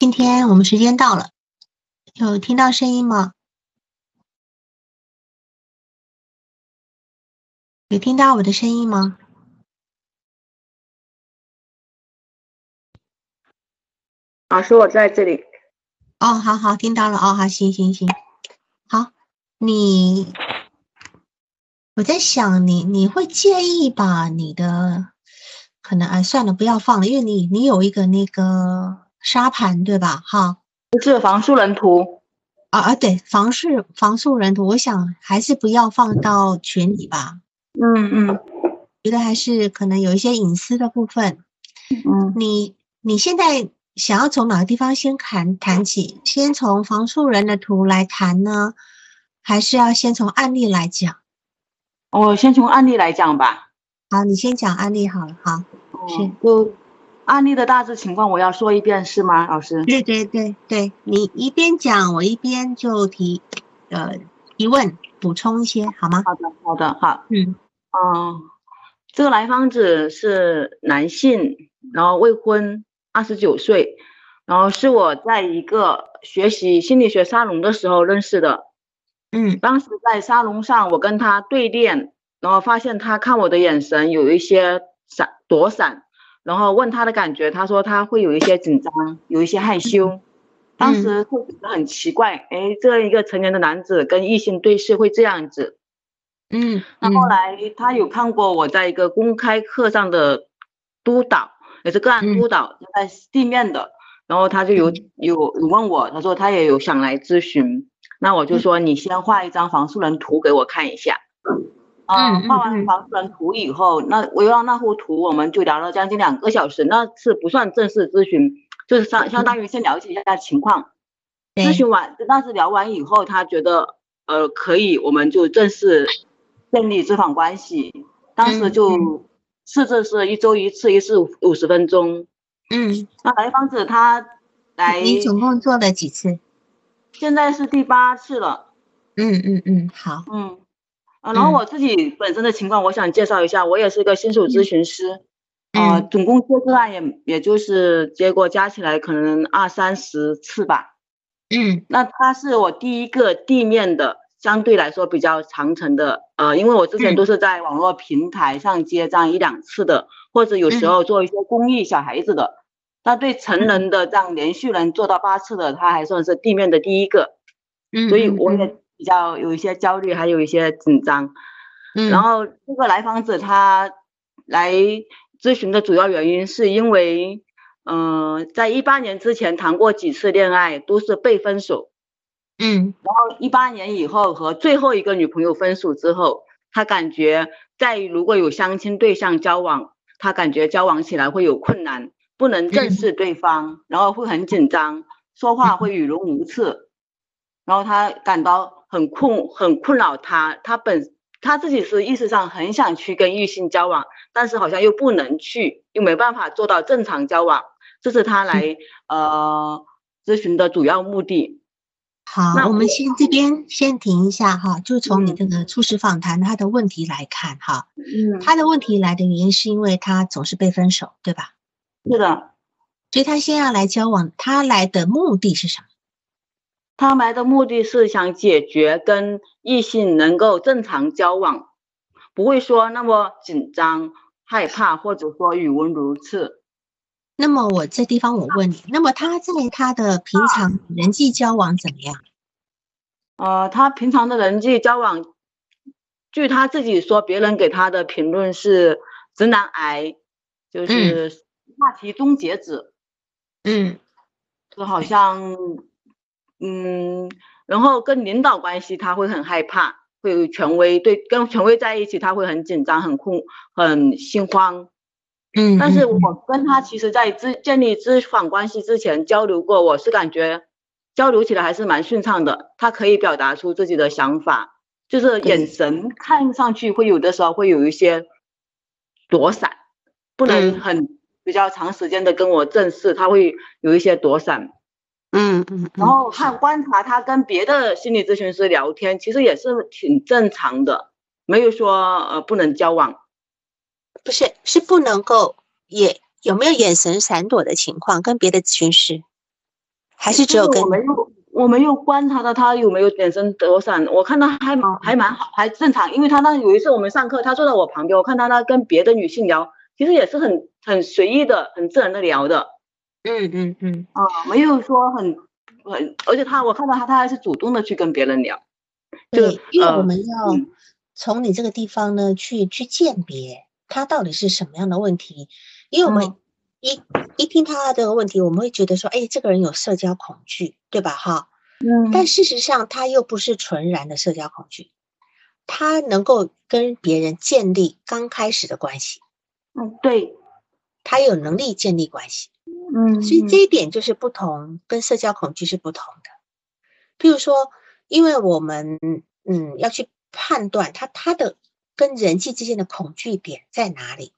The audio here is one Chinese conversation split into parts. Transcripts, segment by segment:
今天我们时间到了，有听到声音吗？有听到我的声音吗？老师，我在这里。哦，好好，听到了。哦，好，行行行，好，你，我在想你，你会介意把你的，可能哎，算了，不要放了，因为你你有一个那个沙盘，对吧？哈，是房树人图。啊啊，对，防素防素人图，我想还是不要放到群里吧。嗯嗯，觉得还是可能有一些隐私的部分。嗯，你你现在。想要从哪个地方先谈谈起？先从房树人的图来谈呢，还是要先从案例来讲？我先从案例来讲吧。好，你先讲案例好了。好，是就案例的大致情况，我要说一遍是吗，老师？对对对对，你一边讲，我一边就提呃提问，补充一些好吗？好的，好的，好。嗯嗯，这个来访者是男性，然后未婚。二十九岁，然后是我在一个学习心理学沙龙的时候认识的。嗯，当时在沙龙上，我跟他对练，然后发现他看我的眼神有一些闪躲闪，然后问他的感觉，他说他会有一些紧张，有一些害羞。当时会觉得很奇怪，哎，这一个成年的男子跟异性对视会这样子。嗯，那后来他有看过我在一个公开课上的督导。也是个案督导在地面的，然后他就有有有问我，他说他也有想来咨询，那我就说你先画一张房树人图给我看一下，嗯，画完房树人图以后，那围绕那幅图我们就聊了将近两个小时，那次不算正式咨询，就是相相当于先了解一下情况，咨询完，但是聊完以后他觉得呃可以，我们就正式建立咨访关系，当时就。设置是一周一次，一次五十分钟。嗯，那来访者他来，你总共做了几次？现在是第八次了。嗯嗯嗯，好。嗯，然后我自己本身的情况，我想介绍一下，我也是一个新手咨询师。啊，总共接个案也也就是结果加起来可能二三十次吧。嗯，那他是我第一个地面的。相对来说比较长程的，呃，因为我之前都是在网络平台上接这样一两次的，或者有时候做一些公益小孩子的，那对成人的这样连续能做到八次的，他还算是地面的第一个，嗯，所以我也比较有一些焦虑，还有一些紧张，嗯，然后这个来访者他来咨询的主要原因是因为，嗯，在一八年之前谈过几次恋爱，都是被分手。嗯，然后一八年以后和最后一个女朋友分手之后，他感觉在如果有相亲对象交往，他感觉交往起来会有困难，不能正视对方，然后会很紧张，说话会语无伦次，然后他感到很困很困扰他，他本他自己是意识上很想去跟异性交往，但是好像又不能去，又没办法做到正常交往，这是他来呃咨询的主要目的。好，那我们先这边先停一下哈，就从你这个初始访谈他的问题来看哈，嗯，他的问题来的原因是因为他总是被分手，对吧？是的，所以他先要来交往，他来的目的是什么？他来的目的是想解决跟异性能够正常交往，不会说那么紧张、害怕，或者说语无伦次。那么我这地方我问你，那么他在他的平常人际交往怎么样？呃，他平常的人际交往，据他自己说，别人给他的评论是直男癌，就是话题终结者。嗯，就好像，嗯，然后跟领导关系他会很害怕，会有权威对跟权威在一起他会很紧张、很困、很心慌。嗯，但是我跟他其实，在之建立咨访关系之前交流过，我是感觉交流起来还是蛮顺畅的。他可以表达出自己的想法，就是眼神看上去会有的时候会有一些躲闪，不能很比较长时间的跟我正视，他会有一些躲闪。嗯嗯，然后看观察他跟别的心理咨询师聊天，其实也是挺正常的，没有说呃不能交往。不是，是不能够，也有没有眼神闪躲的情况？跟别的咨询师还是只有跟我没有我没有观察到他有没有眼神躲闪，我看他还还蛮好，还正常。因为他那有一次我们上课，他坐在我旁边，我看他那跟别的女性聊，其实也是很很随意的、很自然的聊的。嗯嗯嗯，啊，没有说很很，而且他我看到他，他还是主动的去跟别人聊。对，因为我们要从你这个地方呢去去鉴别他到底是什么样的问题，因为我们一一听他的问题，我们会觉得说，哎，这个人有社交恐惧，对吧？哈，嗯，但事实上他又不是纯然的社交恐惧，他能够跟别人建立刚开始的关系，嗯，对，他有能力建立关系，嗯，所以这一点就是不同，跟社交恐惧是不同的。譬如说。因为我们嗯要去判断他他的跟人际之间的恐惧点在哪里，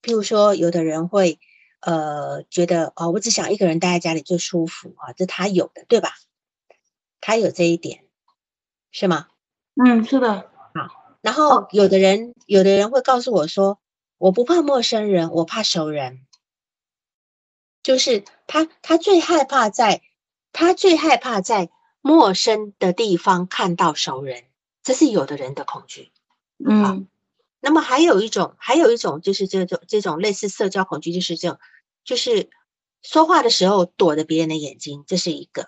譬如说有的人会呃觉得哦我只想一个人待在家里最舒服啊，这他有的对吧？他有这一点是吗？嗯，是的。好，然后有的人有的人会告诉我说我不怕陌生人，我怕熟人，就是他他最害怕在他最害怕在。陌生的地方看到熟人，这是有的人的恐惧。嗯，那么还有一种，还有一种就是这种这种类似社交恐惧，就是这种，就是说话的时候躲着别人的眼睛，这是一个。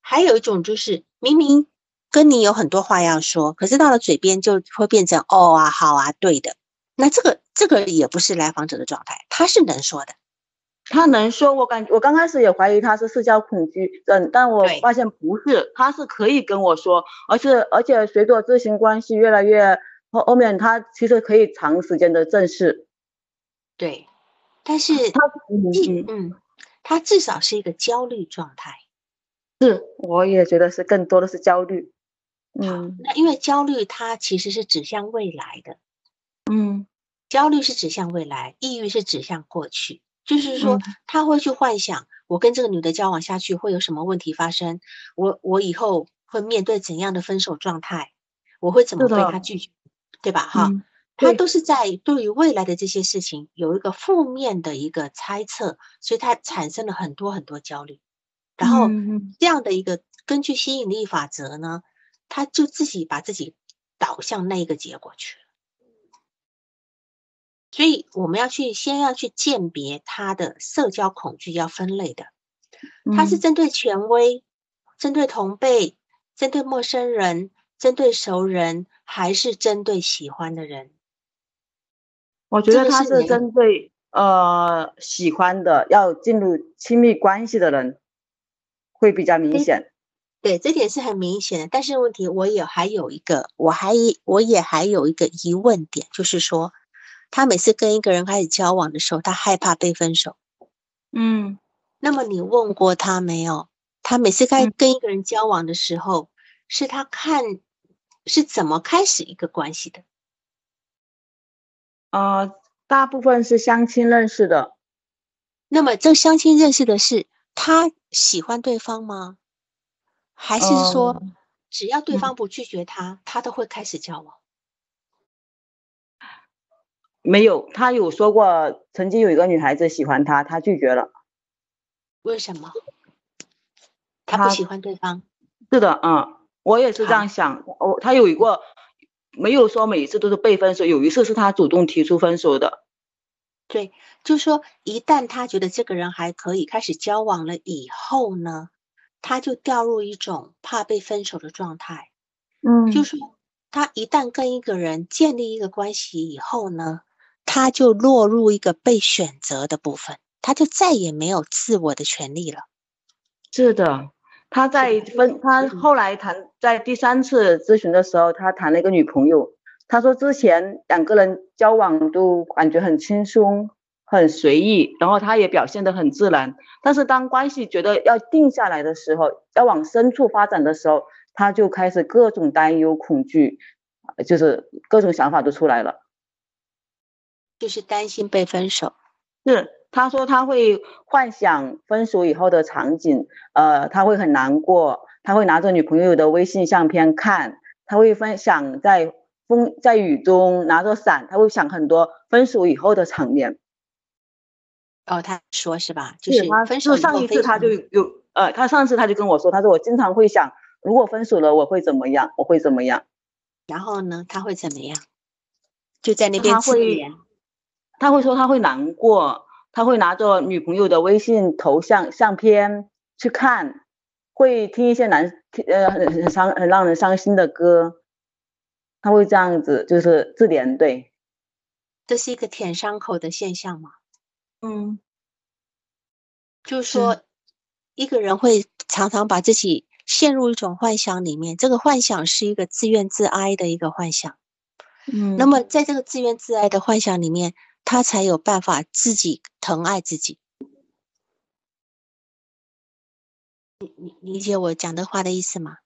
还有一种就是明明跟你有很多话要说，可是到了嘴边就会变成哦啊好啊对的。那这个这个也不是来访者的状态，他是能说的。他能说，我感我刚开始也怀疑他是社交恐惧症，但我发现不是，他是可以跟我说，而且而且随着咨询关系越来越后后面，他其实可以长时间的正视。对，但是他嗯嗯，他至少是一个焦虑状态。是，我也觉得是更多的是焦虑。嗯，那因为焦虑它其实是指向未来的。嗯，焦虑是指向未来，抑郁是指向过去。就是说，他会去幻想，我跟这个女的交往下去会有什么问题发生，我我以后会面对怎样的分手状态，我会怎么被他拒绝，对吧？哈，他都是在对于未来的这些事情有一个负面的一个猜测，所以他产生了很多很多焦虑，然后这样的一个根据吸引力法则呢，他就自己把自己导向那一个结果去了。所以我们要去先要去鉴别他的社交恐惧，要分类的。他是针对权威、针对同辈、针对陌生人、针对熟人，还是针对喜欢的人？我觉得他是针对呃喜欢的，要进入亲密关系的人会比较明显。对，这点是很明显的。但是问题，我也还有一个，我还我也还有一个疑问点，就是说。他每次跟一个人开始交往的时候，他害怕被分手。嗯，那么你问过他没有？他每次开跟一个人交往的时候，是他看是怎么开始一个关系的？啊，大部分是相亲认识的。那么这相亲认识的是他喜欢对方吗？还是说只要对方不拒绝他，他都会开始交往？没有，他有说过曾经有一个女孩子喜欢他，他拒绝了。为什么？他不喜欢对方。是的，嗯，我也是这样想。哦他有一个，没有说每一次都是被分手，有一次是他主动提出分手的。对，就说一旦他觉得这个人还可以开始交往了以后呢，他就掉入一种怕被分手的状态。嗯，就说他一旦跟一个人建立一个关系以后呢。他就落入一个被选择的部分，他就再也没有自我的权利了。是的，他在分，他后来谈，在第三次咨询的时候，他谈了一个女朋友。他说之前两个人交往都感觉很轻松、很随意，然后他也表现得很自然。但是当关系觉得要定下来的时候，要往深处发展的时候，他就开始各种担忧、恐惧，就是各种想法都出来了。就是担心被分手，是他说他会幻想分手以后的场景，呃，他会很难过，他会拿着女朋友的微信相片看，他会分享在风在雨中拿着伞，他会想很多分手以后的场面。哦，他说是吧？就是他分手上一次他就有呃，他上次他就跟我说，他说我经常会想，如果分手了我会怎么样，我会怎么样。然后呢，他会怎么样？就在那边自怜。他会说他会难过，他会拿着女朋友的微信头像相片去看，会听一些难呃很很伤很让人伤心的歌，他会这样子就是自怜，对。这是一个舔伤口的现象吗？嗯，就是说一个人会常常把自己陷入一种幻想里面，这个幻想是一个自怨自哀的一个幻想。嗯，那么在这个自怨自哀的幻想里面。他才有办法自己疼爱自己。你你理解我讲的话的意思吗？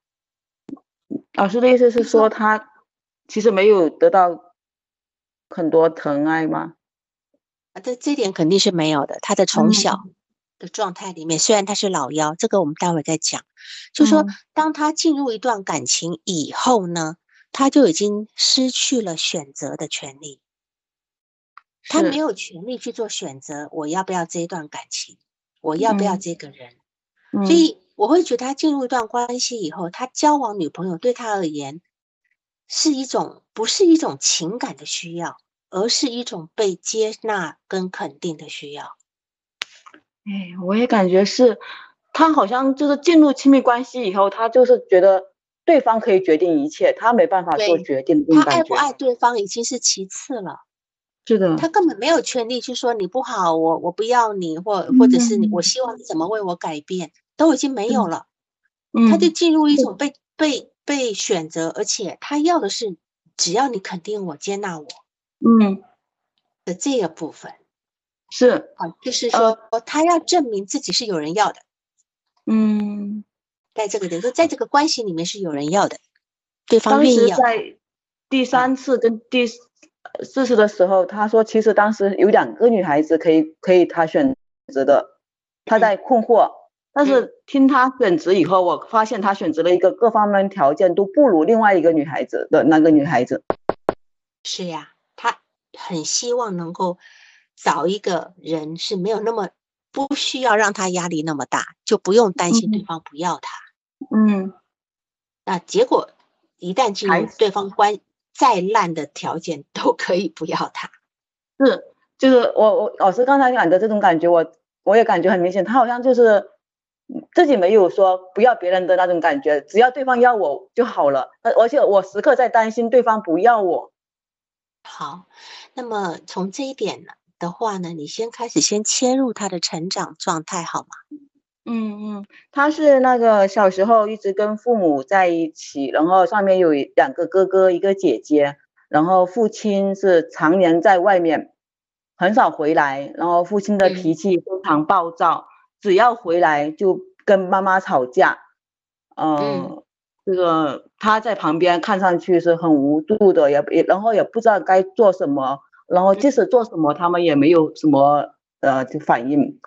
老师的意思是说，他其实没有得到很多疼爱吗？啊，这这点肯定是没有的。他的从小的状态里面，虽然他是老幺，这个我们待会再讲。就说当他进入一段感情以后呢，他就已经失去了选择的权利。他没有权利去做选择，我要不要这一段感情，我要不要这个人，所以我会觉得他进入一段关系以后，他交往女朋友对他而言是一种不是一种情感的需要，而是一种被接纳跟肯定的需要。哎，我也感觉是，他好像就是进入亲密关系以后，他就是觉得对方可以决定一切，他没办法做决定。他爱不爱对方已经是其次了。是的，他根本没有权利去说你不好，我我不要你，或或者是你，我希望你怎么为我改变，都已经没有了。嗯，他就进入一种被被被选择，而且他要的是只要你肯定我、接纳我，嗯的这个部分是啊，就是说他要证明自己是有人要的。嗯，在这个点说，在这个关系里面是有人要的，对方愿意要。在第三次跟第。四十的时候，他说其实当时有两个女孩子可以可以他选择的，他在困惑。但是听他选择以后，我发现他选择了一个各方面条件都不如另外一个女孩子的那个女孩子。是呀，他很希望能够找一个人是没有那么不需要让他压力那么大，就不用担心对方不要他。嗯，那结果一旦进入对方关。再烂的条件都可以不要他，是，就是我我老师刚才讲的这种感觉，我我也感觉很明显，他好像就是自己没有说不要别人的那种感觉，只要对方要我就好了，而而且我时刻在担心对方不要我。好，那么从这一点呢的话呢，你先开始先切入他的成长状态好吗？嗯嗯，他是那个小时候一直跟父母在一起，然后上面有两个哥哥一个姐姐，然后父亲是常年在外面，很少回来，然后父亲的脾气非常暴躁，只要回来就跟妈妈吵架，嗯，这个他在旁边看上去是很无助的，也也然后也不知道该做什么，然后即使做什么他们也没有什么呃就反应。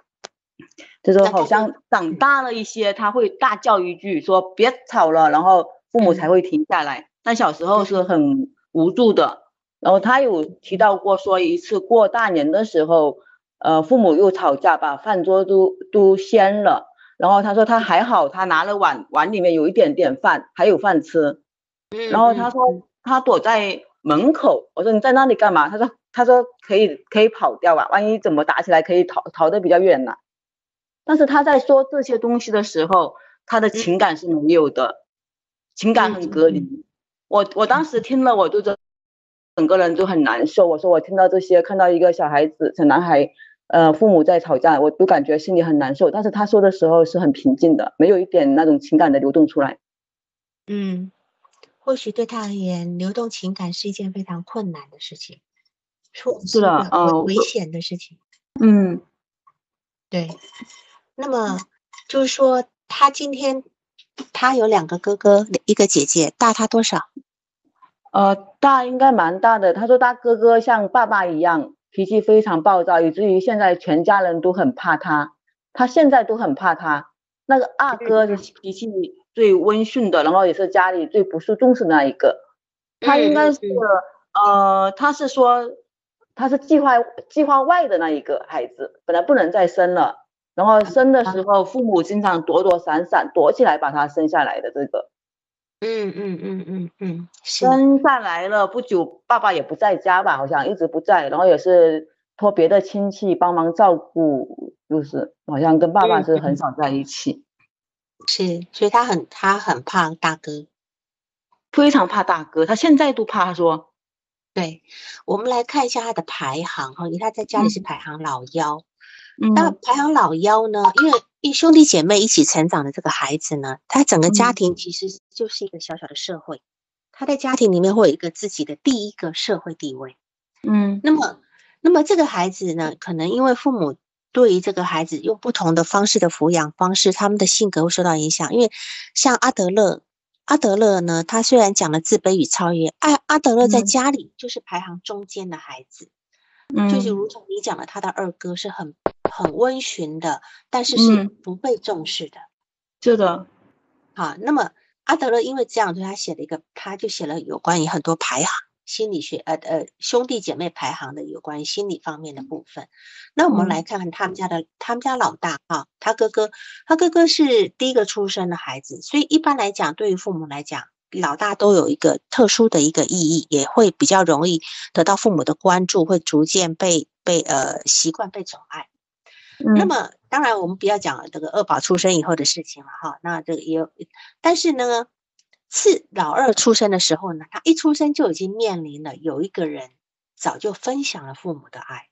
就是好像长大了一些，他会大叫一句说别吵了，然后父母才会停下来。但小时候是很无助的。然后他有提到过说一次过大年的时候，呃，父母又吵架，把饭桌都都掀了。然后他说他还好，他拿了碗，碗里面有一点点饭，还有饭吃。然后他说他躲在门口，我说你在那里干嘛？他说他说可以可以跑掉吧，万一怎么打起来可以逃逃得比较远呢。但是他在说这些东西的时候，他的情感是没有的，情感很隔离。我我当时听了，我就整整个人就很难受。我说我听到这些，看到一个小孩子、小男孩，呃，父母在吵架，我都感觉心里很难受。但是他说的时候是很平静的，没有一点那种情感的流动出来。嗯，或许对他而言，流动情感是一件非常困难的事情，是的，嗯，危险的事情。嗯，对。那么就是说，他今天他有两个哥哥，一个姐姐，大他多少？呃，大应该蛮大的。他说他哥哥像爸爸一样，脾气非常暴躁，以至于现在全家人都很怕他。他现在都很怕他。那个二哥是脾气最温顺的，然后也是家里最不受重视的那一个。他应该是呃，他是说他是计划计划外的那一个孩子，本来不能再生了。然后生的时候父母经常躲躲闪闪，躲起来把他生下来的这个。嗯嗯嗯嗯嗯，生下来了不久，爸爸也不在家吧，好像一直不在，然后也是托别的亲戚帮忙照顾，就是好像跟爸爸是很少在一起。是，所以他很他很怕大哥，非常怕大哥，他现在都怕。他说，对，我们来看一下他的排行哈，因为他在家里是排行老幺。嗯，那排行老幺呢？因为一兄弟姐妹一起成长的这个孩子呢，他整个家庭其实就是一个小小的社会，他在家庭里面会有一个自己的第一个社会地位。嗯，那么，那么这个孩子呢，可能因为父母对于这个孩子用不同的方式的抚养方式，他们的性格会受到影响。因为像阿德勒，阿德勒呢，他虽然讲了自卑与超越，阿阿德勒在家里就是排行中间的孩子。就是如同你讲的，他的二哥是很很温驯的，但是是不被重视的。是的，好，那么阿德勒因为这样，对他写了一个，他就写了有关于很多排行心理学，呃呃，兄弟姐妹排行的有关于心理方面的部分。那我们来看看他们家的，他们家老大啊，他哥哥，他哥哥是第一个出生的孩子，所以一般来讲，对于父母来讲。老大都有一个特殊的一个意义，也会比较容易得到父母的关注，会逐渐被被呃习惯被宠爱。那么当然我们不要讲这个二宝出生以后的事情了哈，那这个也有，但是呢，次老二出生的时候呢，他一出生就已经面临了有一个人早就分享了父母的爱，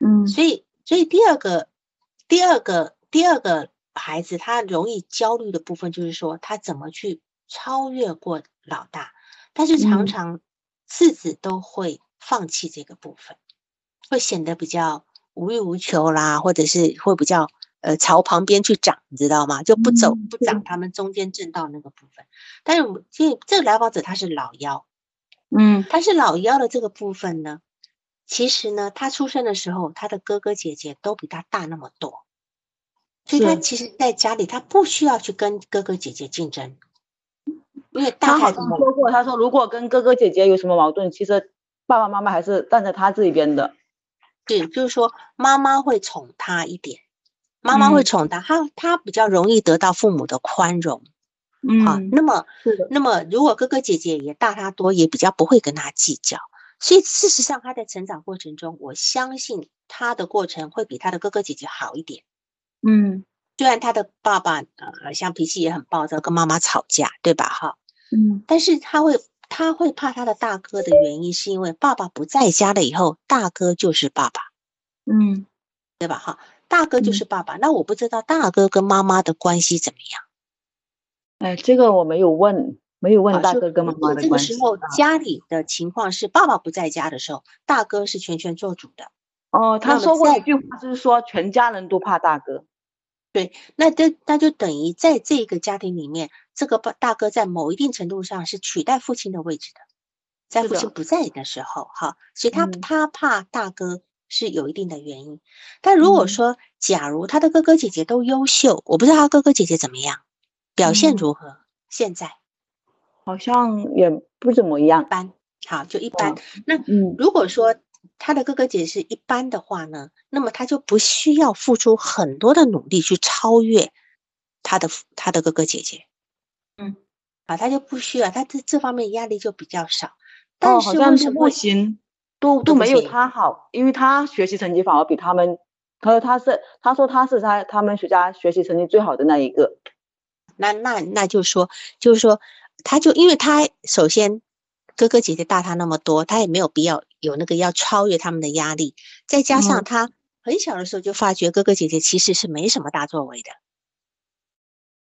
嗯，所以所以第二个第二个第二个孩子他容易焦虑的部分就是说他怎么去。超越过老大，但是常常次子都会放弃这个部分，会显得比较无欲无求啦，或者是会比较呃朝旁边去长，你知道吗？就不走不长他们中间正道那个部分。但是我们这这个来访者他是老幺，嗯，他是老幺的这个部分呢，其实呢，他出生的时候他的哥哥姐姐都比他大那么多，所以他其实在家里他不需要去跟哥哥姐姐竞争。因为他好像说过，他说如果跟哥哥姐姐有什么矛盾，其实爸爸妈妈还是站在他这一边的。对，就是说妈妈会宠他一点，妈妈会宠他，他他比较容易得到父母的宽容。嗯，啊，那么那么如果哥哥姐姐也大他多，也比较不会跟他计较。所以事实上他在成长过程中，我相信他的过程会比他的哥哥姐姐好一点。嗯，虽然他的爸爸呃像脾气也很暴躁，跟妈妈吵架，对吧？哈。嗯，但是他会，他会怕他的大哥的原因，是因为爸爸不在家了以后，大哥就是爸爸，嗯，对吧？哈，大哥就是爸爸。那我不知道大哥跟妈妈的关系怎么样？哎，这个我没有问，没有问大哥跟妈妈的关系。这个时候家里的情况是，爸爸不在家的时候，大哥是全权做主的。哦，他说过一句话，就是说全家人都怕大哥。对，那这那就等于在这个家庭里面，这个爸大哥在某一定程度上是取代父亲的位置的，在父亲不在的时候，哈，所以他他怕大哥是有一定的原因。但如果说，假如他的哥哥姐姐都优秀，我不知道他哥哥姐姐怎么样，表现如何？现在好像也不怎么样，一般，好，就一般。那如果说。他的哥哥姐是一般的话呢，那么他就不需要付出很多的努力去超越他的他的哥哥姐姐，嗯，啊，他就不需要，他这这方面压力就比较少。哦，好像是不行，都都没有他好，因为他学习成绩反而比他们，他说他是他说他是他他们学家学习成绩最好的那一个。那那那就说就是说，他就因为他首先。哥哥姐姐大他那么多，他也没有必要有那个要超越他们的压力。再加上他很小的时候就发觉哥哥姐姐其实是没什么大作为的。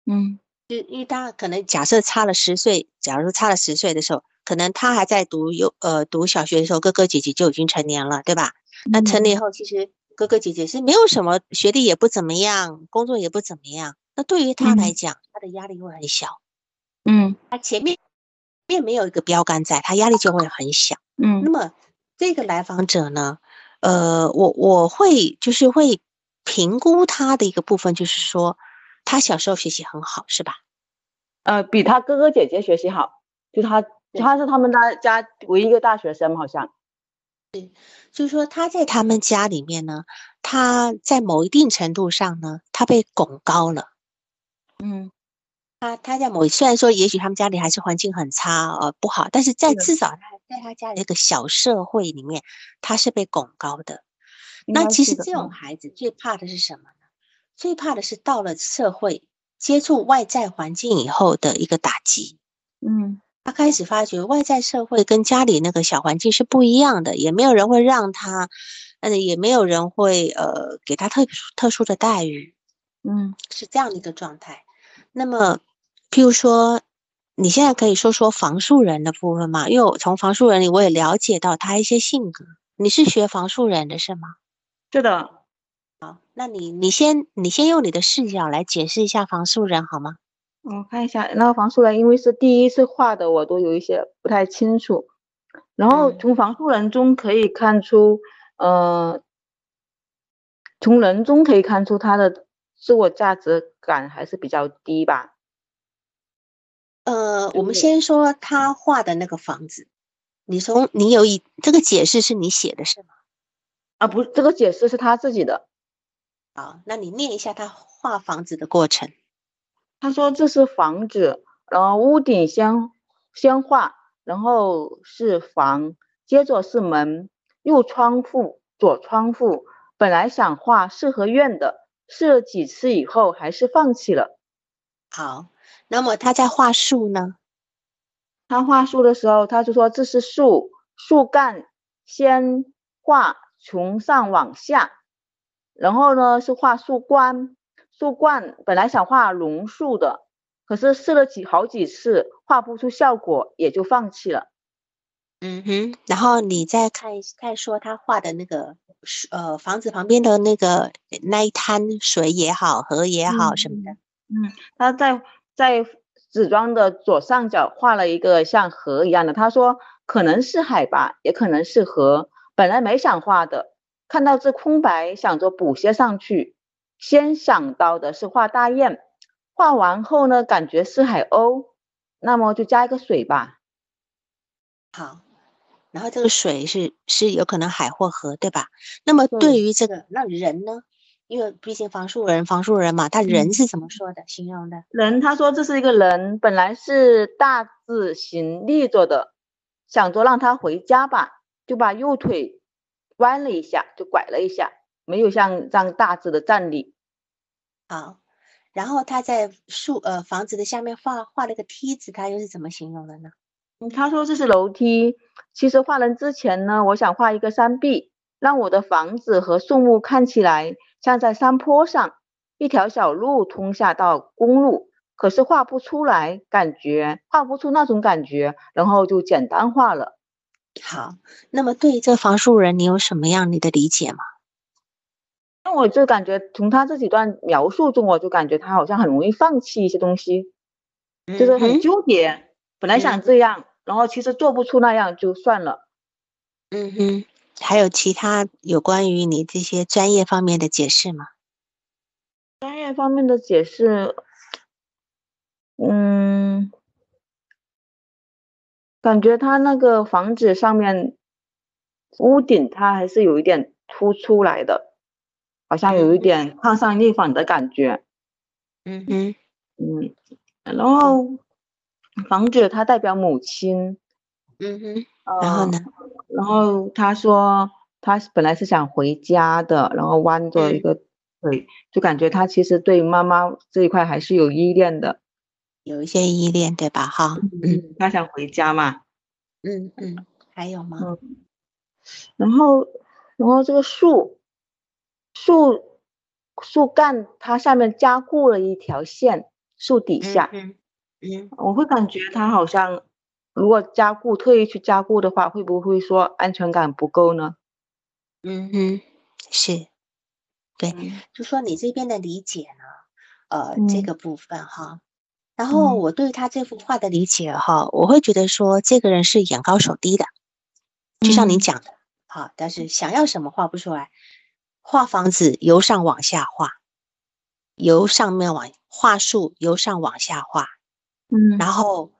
嗯，就因为他可能假设差了十岁，假如说差了十岁的时候，可能他还在读幼呃读小学的时候，哥哥姐姐就已经成年了，对吧？那成年后，其实哥哥姐姐是没有什么学历也不怎么样，工作也不怎么样。那对于他来讲，他的压力会很小。嗯，他前面。并没有一个标杆在，他压力就会很小。嗯，那么这个来访者呢，呃，我我会就是会评估他的一个部分，就是说他小时候学习很好，是吧？呃，比他哥哥姐姐学习好，就他他是他们家家唯一一个大学生，好像。对，就是说他在他们家里面呢，他在某一定程度上呢，他被拱高了。嗯，他他在某虽然说也许他们家里还是环境很差呃不好，但是在至少他在他家里那个小社会里面，他是被拱高的。那其实这种孩子最怕的是什么呢？最怕的是到了社会接触外在环境以后的一个打击。嗯，他开始发觉外在社会跟家里那个小环境是不一样的，也没有人会让他，呃，也没有人会呃给他特特殊的待遇。嗯，是这样的一个状态。那么，譬如说，你现在可以说说房树人的部分吗？因为我从房树人里我也了解到他一些性格。你是学房树人的是吗？是的。好，那你你先你先用你的视角来解释一下房树人好吗？我看一下那个房树人，因为是第一次画的，我都有一些不太清楚。然后从房树人中可以看出，呃，从人中可以看出他的自我价值感还是比较低吧。呃，我们先说他画的那个房子，你从你有一这个解释是你写的是吗？啊，不，这个解释是他自己的。好，那你念一下他画房子的过程。他说这是房子，然后屋顶先先画，然后是房，接着是门，右窗户，左窗户。本来想画四合院的，试了几次以后还是放弃了。好，那么他在画树呢？他画树的时候，他就说这是树，树干先画从上往下，然后呢是画树冠。树冠本来想画榕树的，可是试了几好几次，画不出效果，也就放弃了。嗯哼，然后你再看看说他画的那个呃房子旁边的那个那一滩水也好，河也好什么的。嗯，他在在纸装的左上角画了一个像河一样的，他说可能是海吧，也可能是河。本来没想画的，看到这空白，想着补些上去。先想到的是画大雁，画完后呢，感觉是海鸥，那么就加一个水吧。好，然后这个水是是有可能海或河，对吧？那么对于这个那人呢？因为毕竟房树人，房树人嘛，他人是怎么说的？形容的人，他说这是一个人，本来是大字形立着的，想着让他回家吧，就把右腿弯了一下，就拐了一下。没有像这样大致的站立，好，然后他在树呃房子的下面画画了个梯子，他又是怎么形容的呢？嗯，他说这是楼梯。其实画人之前呢，我想画一个山壁，让我的房子和树木看起来像在山坡上，一条小路通下到公路。可是画不出来，感觉画不出那种感觉，然后就简单画了。好，那么对于这房树人，你有什么样你的理解吗？那我就感觉从他这几段描述中，我就感觉他好像很容易放弃一些东西，就是很纠结。本来想这样，然后其实做不出那样，就算了。嗯哼，还有其他有关于你这些专业方面的解释吗？专业方面的解释，嗯，感觉他那个房子上面屋顶，它还是有一点凸出来的。好像有一点抗上逆反的感觉，嗯哼，嗯，然后房子它代表母亲，嗯哼，然后呢？然后他说他本来是想回家的，然后弯着一个腿，就感觉他其实对妈妈这一块还是有依恋的，有一些依恋，对吧？哈，嗯，他想回家嘛，嗯嗯，还有吗？嗯，然后然后这个树。树树干它下面加固了一条线，树底下，嗯嗯，我会感觉它好像，如果加固特意去加固的话，会不会说安全感不够呢？嗯哼，是，对，就说你这边的理解呢，呃，这个部分哈，然后我对他这幅画的理解哈，我会觉得说这个人是眼高手低的，就像你讲的，好，但是想要什么画不出来。画房子由上往下画，由上面往画树由上往下画，嗯，然后，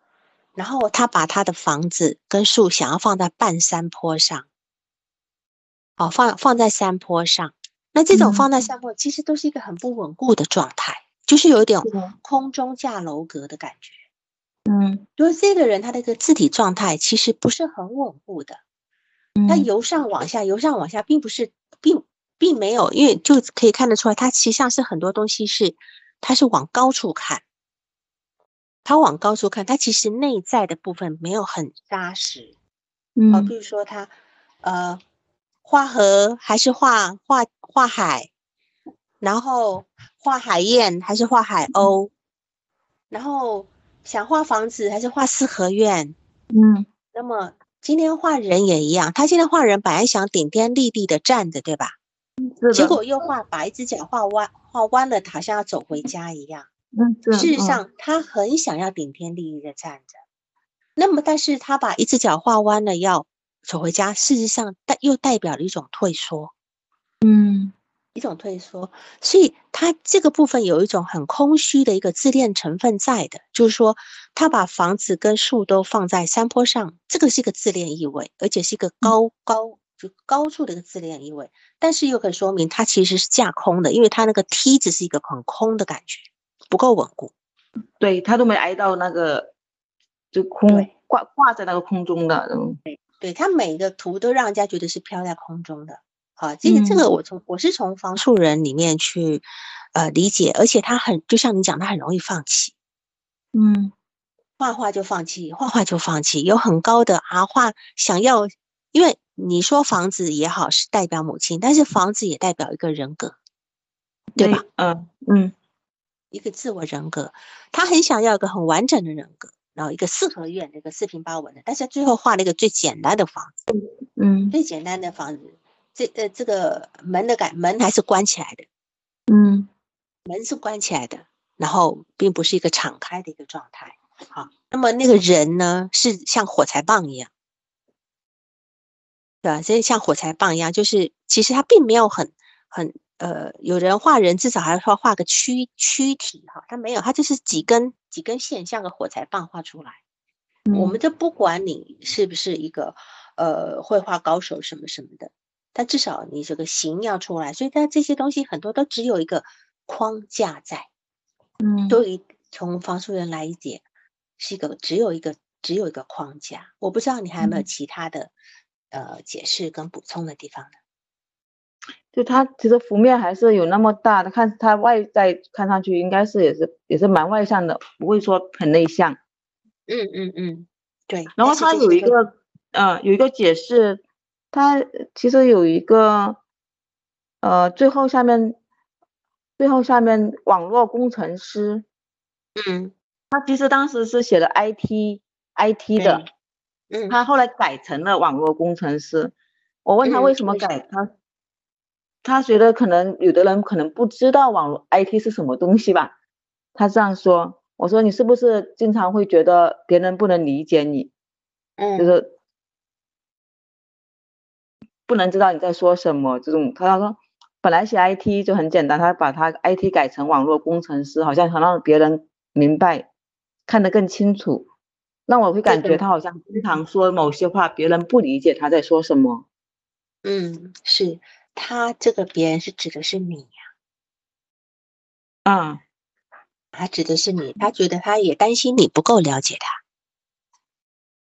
然后他把他的房子跟树想要放在半山坡上，哦，放放在山坡上。那这种放在山坡，其实都是一个很不稳固的状态，就是有一点空中架楼阁的感觉。嗯，就是这个人他的一个字体状态其实不是很稳固的，他由上往下，由上往下，并不是，并并没有，因为就可以看得出来，他其实上是很多东西是，他是往高处看，他往高处看，他其实内在的部分没有很扎实。嗯，比如说他，呃。画河还是画画画海，然后画海燕还是画海鸥，然后想画房子还是画四合院，嗯，那么今天画人也一样，他现在画人本来想顶天立地的站着，对吧？结果又画把一只脚画弯，画弯了，好像要走回家一样。嗯，事实上他很想要顶天立地的站着，那么但是他把一只脚画弯了，要。走回家，事实上代又代表了一种退缩，嗯，一种退缩，所以他这个部分有一种很空虚的一个自恋成分在的，就是说他把房子跟树都放在山坡上，这个是一个自恋意味，而且是一个高高就高处的一个自恋意味，但是又可以说明他其实是架空的，因为他那个梯子是一个很空的感觉，不够稳固，对他都没挨到那个就空挂挂在那个空中的，嗯。对他每一个图都让人家觉得是飘在空中的，好，这个这个我从我是从房树人里面去呃理解，而且他很就像你讲，他很容易放弃，嗯，画画就放弃，画画就放弃，有很高的啊画想要，因为你说房子也好是代表母亲，但是房子也代表一个人格，对吧？嗯嗯，一个自我人格，他很想要一个很完整的人格。然后一个四合院，一个四平八稳的，但是最后画了一个最简单的房子，嗯，最简单的房子，这呃这个门的感门还是关起来的，嗯，门是关起来的，然后并不是一个敞开的一个状态，好，那么那个人呢是像火柴棒一样，对吧？所以像火柴棒一样，就是其实他并没有很很呃，有人画人至少还要说画个躯躯体哈，他没有，他就是几根。几根线像个火柴棒画出来，我们就不管你是不是一个呃绘画高手什么什么的，但至少你这个形要出来。所以它这些东西很多都只有一个框架在，嗯，对于从方素人来理解是一个只有一个只有一个框架。我不知道你还有没有其他的呃解释跟补充的地方呢？就他其实幅面还是有那么大的，看他外在看上去应该是也是也是蛮外向的，不会说很内向。嗯嗯嗯，对。然后他有一个，呃，有一个解释，他其实有一个，呃，最后下面，最后下面网络工程师，嗯，他其实当时是写的 IT，IT 的，嗯，他后来改成了网络工程师。我问他为什么改，他。他觉得可能有的人可能不知道网络 IT 是什么东西吧，他这样说。我说你是不是经常会觉得别人不能理解你？嗯，就是不能知道你在说什么这种。他他说本来写 IT 就很简单，他把他 IT 改成网络工程师，好像想让别人明白，看得更清楚。那我会感觉他好像经常说某些话，别人不理解他在说什么。嗯，是。他这个别人是指的是你呀，嗯，他指的是你，他觉得他也担心你不够了解他，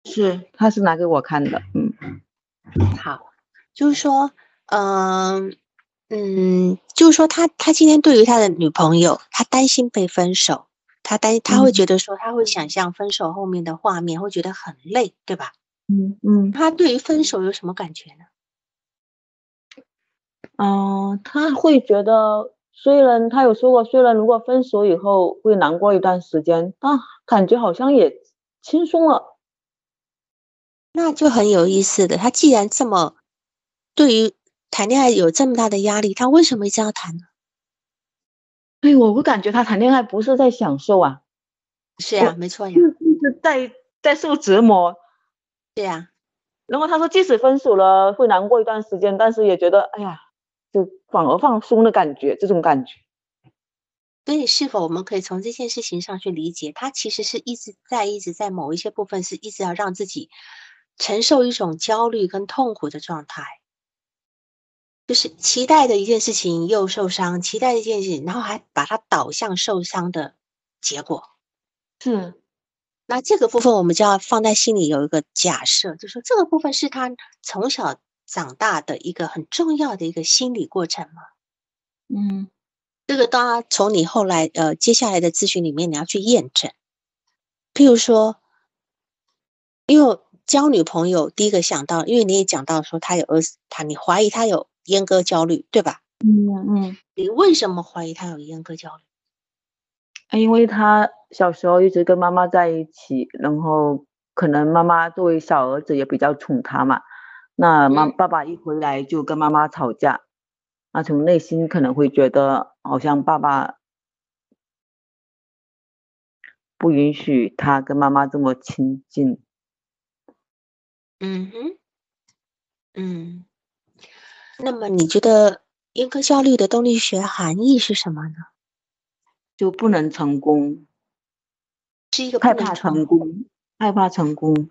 是，他是拿给我看的，嗯，好，就是说，嗯嗯，就是说他他今天对于他的女朋友，他担心被分手，他担他会觉得说他会想象分手后面的画面，会觉得很累，对吧？嗯嗯，他对于分手有什么感觉呢？嗯，他会觉得，虽然他有说过，虽然如果分手以后会难过一段时间，但感觉好像也轻松了。那就很有意思的。他既然这么对于谈恋爱有这么大的压力，他为什么一直要谈呢？哎，我我感觉他谈恋爱不是在享受啊。是呀，没错呀，一直在在受折磨。对呀。然后他说，即使分手了会难过一段时间，但是也觉得，哎呀。就反而放松的感觉，这种感觉。所以，是否我们可以从这件事情上去理解，他其实是一直在一直在某一些部分是一直要让自己承受一种焦虑跟痛苦的状态。就是期待的一件事情又受伤，期待的一件事情，然后还把它导向受伤的结果。是，那这个部分我们就要放在心里有一个假设，就说这个部分是他从小长大的一个很重要的一个心理过程嘛。嗯，这个当然从你后来呃接下来的咨询里面你要去验证。譬如说，因为交女朋友，第一个想到，因为你也讲到说他有儿子，他你怀疑他有阉割焦虑，对吧？嗯嗯，你为什么怀疑他有阉割焦虑？因为他小时候一直跟妈妈在一起，然后可能妈妈作为小儿子也比较宠他嘛。那妈爸爸一回来就跟妈妈吵架，那从内心可能会觉得好像爸爸不允许他跟妈妈这么亲近。嗯哼，嗯，那么你觉得阉割焦虑的动力学含义是什么呢？就不能成功，是一个害怕成功，害怕成功。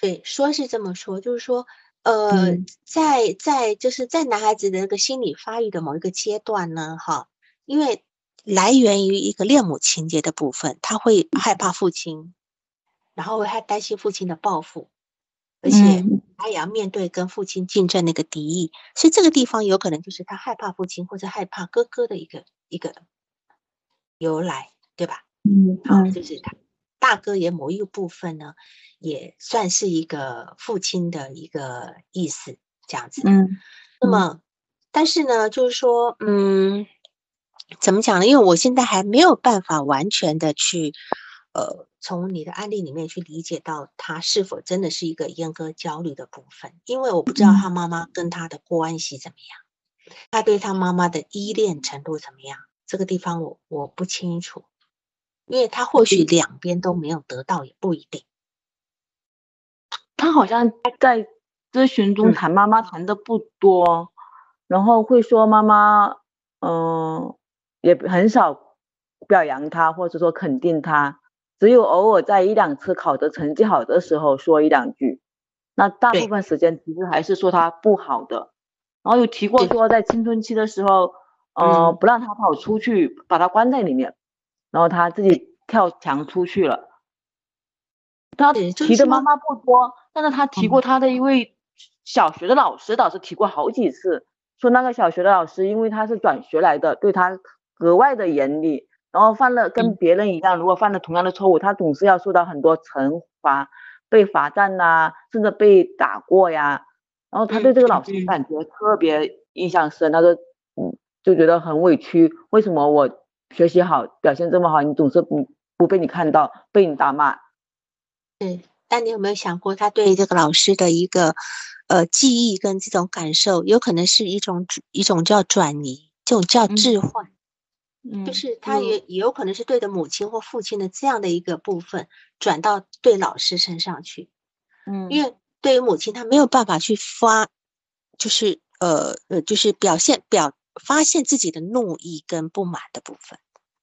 对，说是这么说，就是说，呃，在在就是在男孩子的那个心理发育的某一个阶段呢，哈，因为来源于一个恋母情节的部分，他会害怕父亲，然后他担心父亲的报复，而且他也要面对跟父亲竞争那个敌意，所以这个地方有可能就是他害怕父亲或者害怕哥哥的一个一个。由来，对吧？嗯，好，就是他大哥也某一个部分呢，也算是一个父亲的一个意思，这样子。嗯，那么，但是呢，就是说，嗯，怎么讲呢？因为我现在还没有办法完全的去，呃，从你的案例里面去理解到他是否真的是一个阉割焦虑的部分，因为我不知道他妈妈跟他的关系怎么样，他对他妈妈的依恋程度怎么样。这个地方我我不清楚，因为他或许两边都没有得到，也不一定。他好像在咨询中谈妈妈谈的不多，然后会说妈妈，嗯，也很少表扬他，或者说肯定他，只有偶尔在一两次考的成绩好的时候说一两句，那大部分时间其实还是说他不好的。然后有提过说在青春期的时候。呃，不让他跑出去，把他关在里面，然后他自己跳墙出去了。他提的妈妈不多，但是他提过他的一位小学的老师，倒是提过好几次，说那个小学的老师因为他是转学来的，对他格外的严厉，然后犯了跟别人一样，如果犯了同样的错误，他总是要受到很多惩罚，被罚站呐，甚至被打过呀。然后他对这个老师感觉特别印象深，他说，嗯。就觉得很委屈，为什么我学习好，表现这么好，你总是不不被你看到，被你打骂？嗯，但你有没有想过，他对这个老师的一个呃记忆跟这种感受，有可能是一种一种叫转移，这种叫置换，嗯，就是他也也有可能是对着母亲或父亲的这样的一个部分转到对老师身上去，嗯，因。为对于母亲，他没有办法去发，就是呃呃，就是表现表。发现自己的怒意跟不满的部分，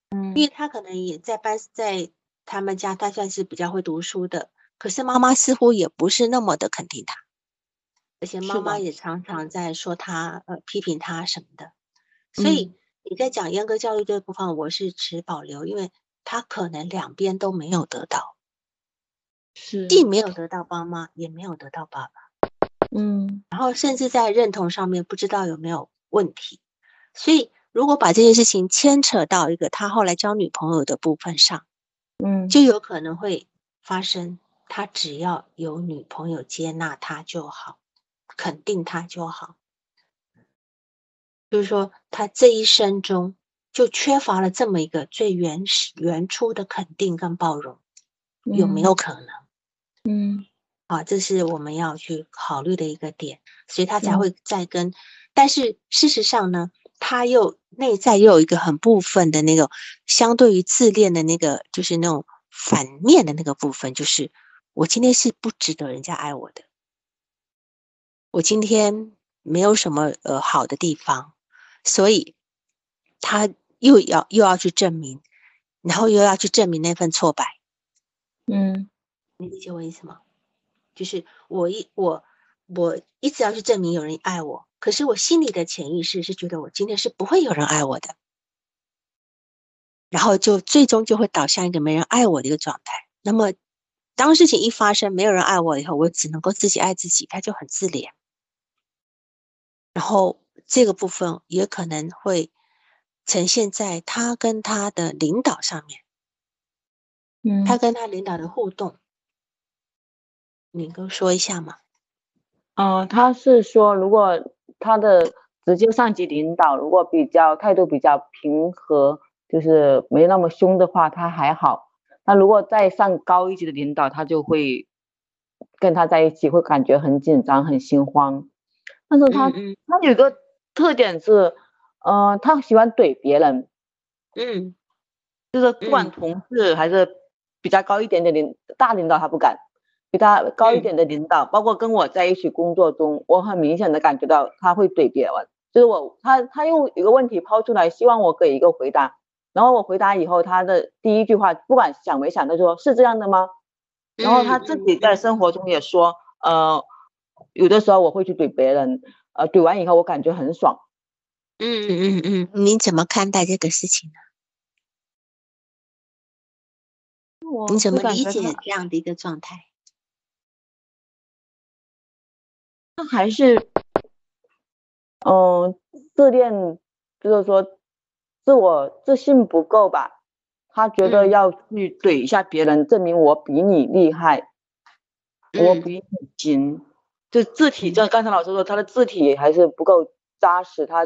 嗯，因为他可能也在班，在他们家，他算是比较会读书的，可是妈妈似乎也不是那么的肯定他，而且妈妈也？常常在说他，呃，批评他什么的，所以你在讲阉割教育这部分，我是持保留，因为他可能两边都没有得到，是，既没有得到妈妈，也没有得到爸爸，嗯，然后甚至在认同上面不知道有没有问题。所以，如果把这件事情牵扯到一个他后来交女朋友的部分上，嗯，就有可能会发生。他只要有女朋友接纳他就好，肯定他就好。就是说，他这一生中就缺乏了这么一个最原始、原初的肯定跟包容，有没有可能？嗯，啊，这是我们要去考虑的一个点，所以他才会再跟。但是事实上呢？他又内在又有一个很部分的那个，相对于自恋的那个，就是那种反面的那个部分，就是我今天是不值得人家爱我的，我今天没有什么呃好的地方，所以他又要又要去证明，然后又要去证明那份挫败。嗯，你理解我意思吗？就是我一我我一直要去证明有人爱我。可是我心里的潜意识是觉得我今天是不会有人爱我的，然后就最终就会导向一个没人爱我的一个状态。那么，当事情一发生，没有人爱我以后，我只能够自己爱自己，他就很自怜。然后这个部分也可能会呈现在他跟他的领导上面，嗯，他跟他领导的互动，你能够说一下吗？嗯，他是说，如果他的直接上级领导如果比较态度比较平和，就是没那么凶的话，他还好。那如果再上高一级的领导，他就会跟他在一起会感觉很紧张、很心慌。但是他他有个特点是，呃，他喜欢怼别人，嗯，就是不管同事还是比较高一点点领大领导，他不敢，比他高一点的领导，包括跟我在一起工作中，我很明显的感觉到他会怼别人，就是我他他用一个问题抛出来，希望我给一个回答，然后我回答以后，他的第一句话不管想没想，他说是这样的吗？然后他自己在生活中也说，呃。有的时候我会去怼别人，呃，怼完以后我感觉很爽。嗯嗯嗯，你怎么看待这个事情呢？你怎么理解这样的一个状态？那还是，嗯，自恋，就是说自我自信不够吧？他觉得要去怼一下别人，证明我比你厉害，我比你行。就字体，像刚才老师说，他的字体还是不够扎实，他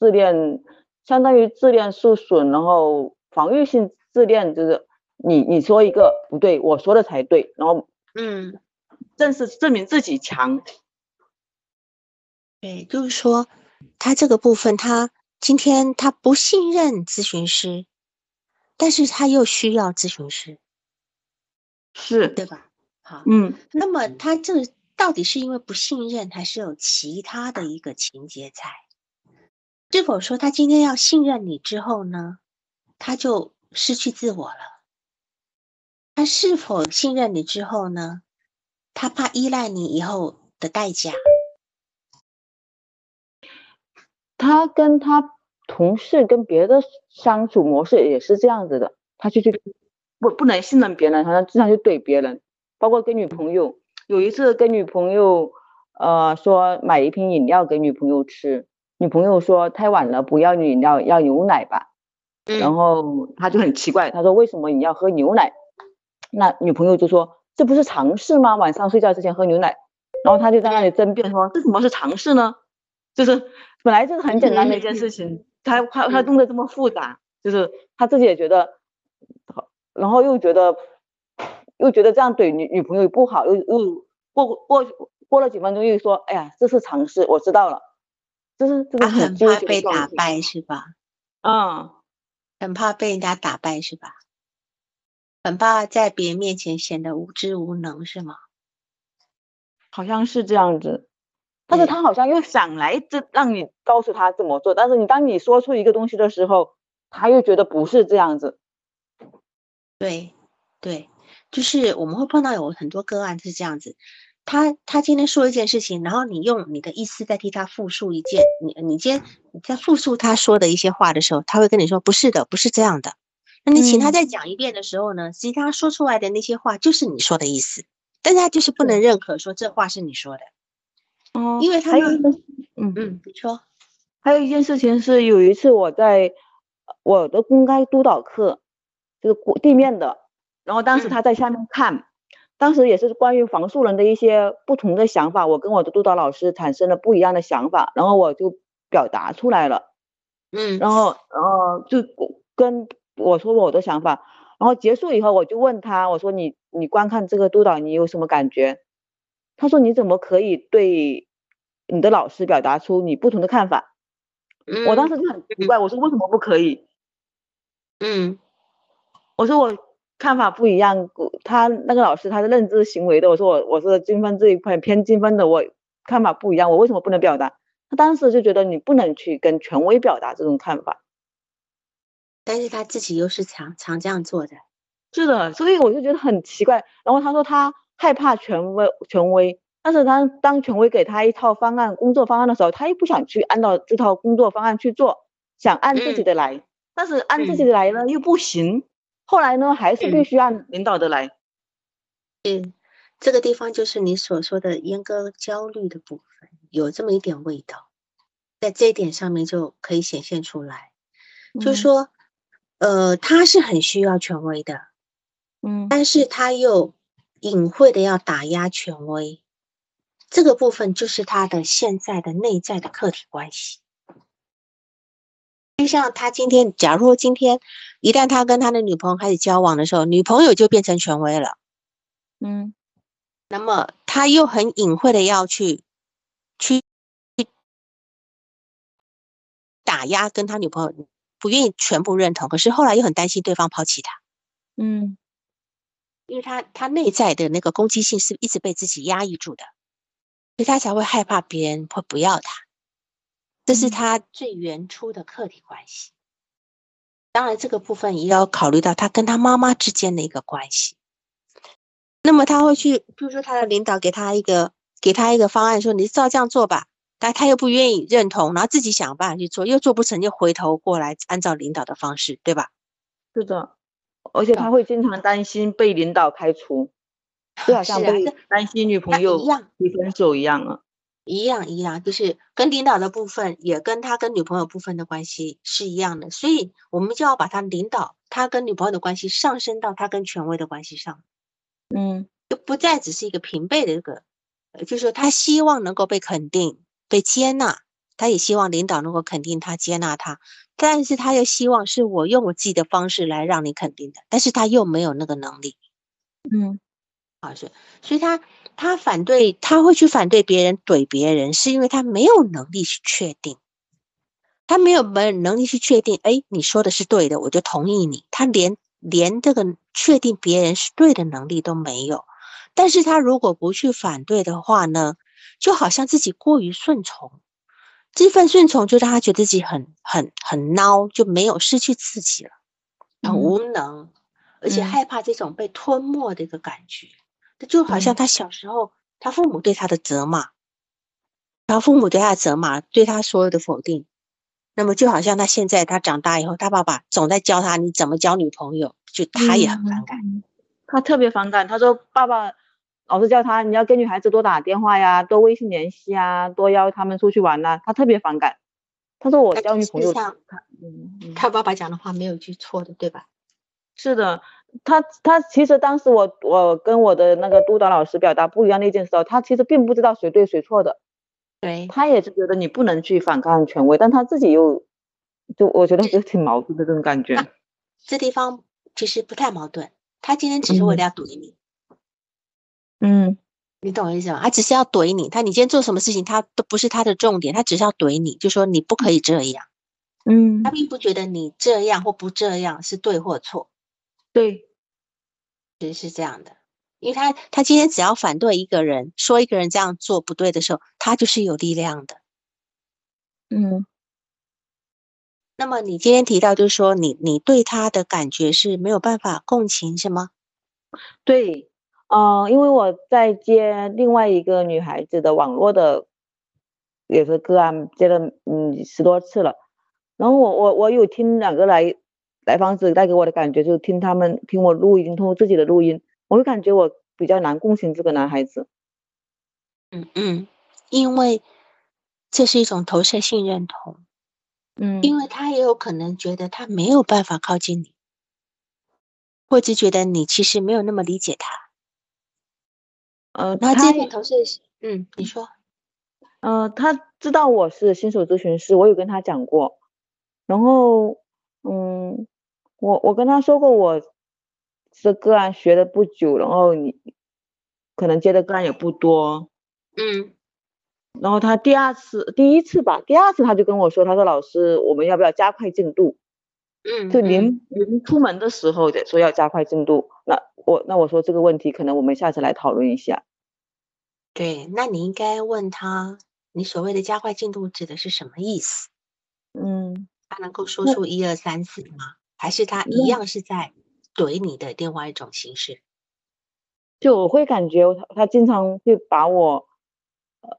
自恋相当于自恋受损，然后防御性自恋就是你你说一个不对，我说的才对，然后嗯，正是证明自己强。对，就是说他这个部分，他今天他不信任咨询师，但是他又需要咨询师，是对吧？好，嗯，那么他这。到底是因为不信任，还是有其他的一个情节在？是否说他今天要信任你之后呢，他就失去自我了？他是否信任你之后呢，他怕依赖你以后的代价？他跟他同事跟别的相处模式也是这样子的，他就去不不能信任别人，他经常去怼别人，包括跟女朋友。有一次跟女朋友，呃，说买一瓶饮料给女朋友吃，女朋友说太晚了，不要饮料，要牛奶吧。然后他就很奇怪，他说为什么你要喝牛奶？那女朋友就说这不是常事吗？晚上睡觉之前喝牛奶。然后他就在那里争辩说这怎么是常事呢？就是本来就是很简单的一件事情，他他他弄得这么复杂，就是他自己也觉得，然后又觉得。又觉得这样怼女女朋友不好，又又过过过了几分钟又说，哎呀，这是常识，我知道了。就是这个很怕被打败是吧？嗯，很怕被人家打败是吧？很怕在别人面前显得无知无能是吗？好像是这样子，但是他好像又想来这让你告诉他怎么做，但是你当你说出一个东西的时候，他又觉得不是这样子。对，对。就是我们会碰到有很多个案是这样子，他他今天说一件事情，然后你用你的意思在替他复述一件，你你今天你在复述他说的一些话的时候，他会跟你说不是的，不是这样的。那你请他再讲一遍的时候呢，其实他说出来的那些话就是你说的意思，但是他就是不能认可说这话是你说的。哦，因为他们嗯嗯，你说，还有一件事情是有一次我在我的公开督导课，就是地面的。然后当时他在下面看，当时也是关于房树人的一些不同的想法，我跟我的督导老师产生了不一样的想法，然后我就表达出来了，嗯，然后然后就跟我说我的想法，然后结束以后我就问他，我说你你观看这个督导你有什么感觉？他说你怎么可以对你的老师表达出你不同的看法？我当时就很奇怪，我说为什么不可以？嗯，我说我。看法不一样，他那个老师他是认知行为的，我说我我是精分这一块偏精分的，我看法不一样，我为什么不能表达？他当时就觉得你不能去跟权威表达这种看法，但是他自己又是常常这样做的，是的，所以我就觉得很奇怪。然后他说他害怕权威，权威，但是他当权威给他一套方案、工作方案的时候，他又不想去按照这套工作方案去做，想按自己的来。但是按自己的来呢又不行，后来呢还是必须按领导的来。嗯，这个地方就是你所说的阉割焦虑的部分，有这么一点味道，在这一点上面就可以显现出来。就是说，呃，他是很需要权威的，嗯，但是他又隐晦的要打压权威。这个部分就是他的现在的内在的客体关系，就像他今天，假如今天一旦他跟他的女朋友开始交往的时候，女朋友就变成权威了，嗯，那么他又很隐晦的要去去打压跟他女朋友，不愿意全部认同，可是后来又很担心对方抛弃他，嗯，因为他他内在的那个攻击性是一直被自己压抑住的。所以他才会害怕别人会不要他，这是他最原初的客体关系。当然，这个部分也要考虑到他跟他妈妈之间的一个关系。那么他会去，比如说他的领导给他一个给他一个方案，说你照这样做吧，但他又不愿意认同，然后自己想办法去做，又做不成，又回头过来按照领导的方式，对吧？是的，而且他会经常担心被领导开除。就好像被担心女朋友一样，提分手一样啊，一样一样，就是跟领导的部分也跟他跟女朋友部分的关系是一样的，所以我们就要把他领导他跟女朋友的关系上升到他跟权威的关系上，嗯，就不再只是一个平辈的这个，就是说他希望能够被肯定、被接纳，他也希望领导能够肯定他、接纳他，但是他又希望是我用我自己的方式来让你肯定的，但是他又没有那个能力，嗯。所以他他反对，他会去反对别人怼别人，是因为他没有能力去确定，他没有没能力去确定，哎，你说的是对的，我就同意你。他连连这个确定别人是对的能力都没有。但是他如果不去反对的话呢，就好像自己过于顺从，这份顺从就让他觉得自己很很很孬，就没有失去自己了，很无能，而且害怕这种被吞没的一个感觉。就好像他小时候，他父母对他的责骂，他父母对他的责骂，对他所有的否定，那么就好像他现在他长大以后，他爸爸总在教他你怎么交女朋友，就他也很反感，他特别反感。他说爸爸老是叫他你要跟女孩子多打电话呀，多微信联系啊，多邀他们出去玩呐，他特别反感。他说我交女朋友，他嗯，他爸爸讲的话没有一句错的，对吧？是的。他他其实当时我我跟我的那个督导老师表达不一样的意见时候，他其实并不知道谁对谁错的，对他也是觉得你不能去反抗权威，但他自己又就我觉得就挺矛盾的这种感觉。这地方其实不太矛盾，他今天只是为了要怼你，嗯，你懂我意思吗？他只是要怼你，他你今天做什么事情他都不是他的重点，他只是要怼你，就说你不可以这样，嗯，他并不觉得你这样或不这样是对或错。对，其实是这样的，因为他他今天只要反对一个人，说一个人这样做不对的时候，他就是有力量的。嗯，那么你今天提到，就是说你你对他的感觉是没有办法共情，是吗？对，嗯，因为我在接另外一个女孩子的网络的也是个案，接了嗯十多次了，然后我我我有听两个来。来访者带给我的感觉就是听他们听我录音，通过自己的录音，我会感觉我比较难共情这个男孩子。嗯嗯，因为这是一种投射性认同。嗯，因为他也有可能觉得他没有办法靠近你，或者觉得你其实没有那么理解他。呃，那这份投射，嗯，你说，呃，他知道我是新手咨询师，我有跟他讲过，然后，嗯。我我跟他说过，我这个案学的不久，然后你可能接的个案也不多，嗯，然后他第二次第一次吧，第二次他就跟我说，他说老师，我们要不要加快进度？嗯，就临临出门的时候的说要加快进度，那我那我说这个问题可能我们下次来讨论一下。对，那你应该问他，你所谓的加快进度指的是什么意思？嗯，他能够说出一二三四吗？还是他一样是在怼你的另外一种形式，就我会感觉他他经常会把我呃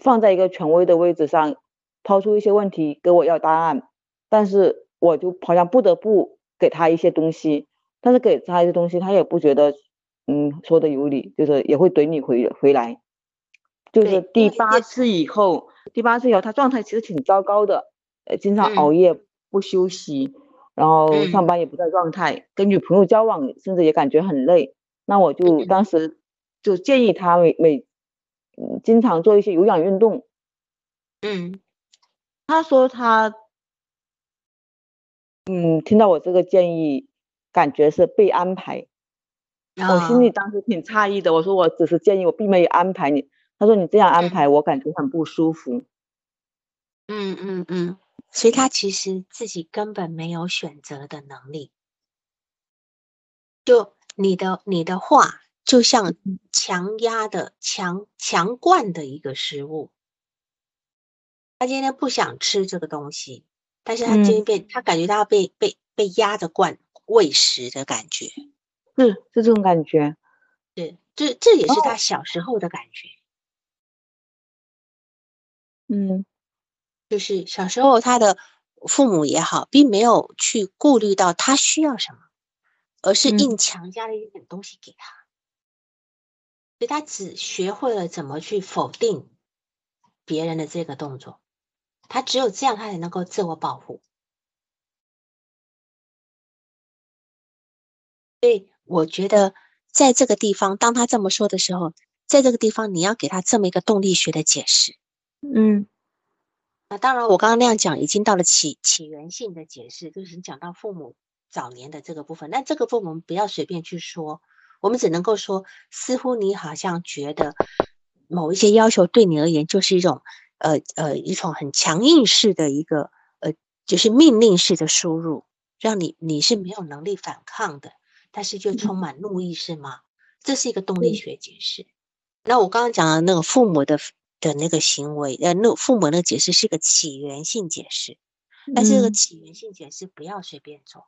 放在一个权威的位置上，抛出一些问题给我要答案，但是我就好像不得不给他一些东西，但是给他一些东西，他也不觉得嗯说的有理，就是也会怼你回回来。就是第八次以后，第八次以后，他状态其实挺糟糕的，呃，经常熬夜不休息，然后上班也不在状态，跟女朋友交往甚至也感觉很累。那我就当时就建议他每每嗯经常做一些有氧运动。嗯，他说他嗯听到我这个建议，感觉是被安排。我心里当时挺诧异的，我说我只是建议，我并没有安排你。他说：“你这样安排，我感觉很不舒服。”嗯嗯嗯，所以他其实自己根本没有选择的能力。就你的你的话，就像强压的强强灌的一个食物。他今天不想吃这个东西，但是他今天被他感觉到被被被压着灌喂食的感觉，是是这种感觉，是这这也是他小时候的感觉。嗯，就是小时候他的父母也好，并没有去顾虑到他需要什么，而是硬强加了一点东西给他，所以他只学会了怎么去否定别人的这个动作，他只有这样，他才能够自我保护。所以我觉得，在这个地方，当他这么说的时候，在这个地方，你要给他这么一个动力学的解释。嗯，那当然，我刚刚那样讲已经到了起起源性的解释，就是你讲到父母早年的这个部分。那这个部分我们不要随便去说，我们只能够说，似乎你好像觉得某一些要求对你而言就是一种呃呃一种很强硬式的一个呃就是命令式的输入，让你你是没有能力反抗的，但是就充满怒意是吗？这是一个动力学解释。那我刚刚讲的那个父母的。的那个行为，呃，那父母那个解释是一个起源性解释，但是这个起源性解释不要随便做，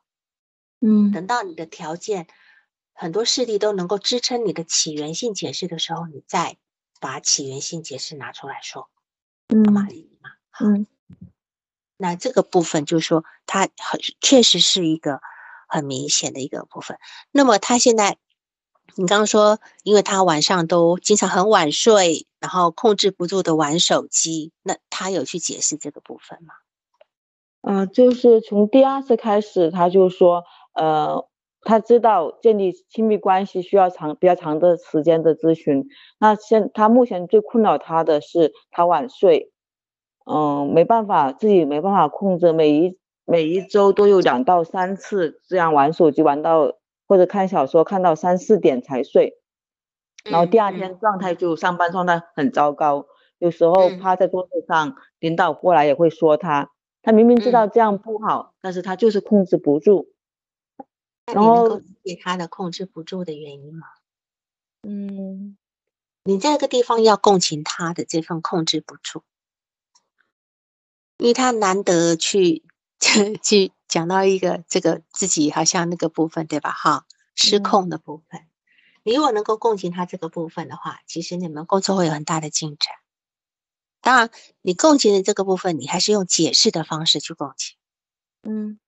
嗯，等到你的条件很多事例都能够支撑你的起源性解释的时候，你再把起源性解释拿出来说，嗯，嘛，嗯，那这个部分就是说，它很确实是一个很明显的一个部分。那么他现在。你刚刚说，因为他晚上都经常很晚睡，然后控制不住的玩手机，那他有去解释这个部分吗？嗯，就是从第二次开始，他就说，呃，他知道建立亲密关系需要长比较长的时间的咨询。那现他目前最困扰他的是他晚睡，嗯，没办法，自己没办法控制，每一每一周都有两到三次这样玩手机玩到。或者看小说看到三四点才睡，然后第二天状态就上班状态很糟糕，有时候趴在桌子上，领导过来也会说他，他明明知道这样不好，但是他就是控制不住。然后给他的控制不住的原因吗？嗯，你这个地方要共情他的这份控制不住，因为他难得去 去。讲到一个这个自己好像那个部分对吧？哈，失控的部分，你如果能够共情他这个部分的话，其实你们工作会有很大的进展。当然，你共情的这个部分，你还是用解释的方式去共情。嗯，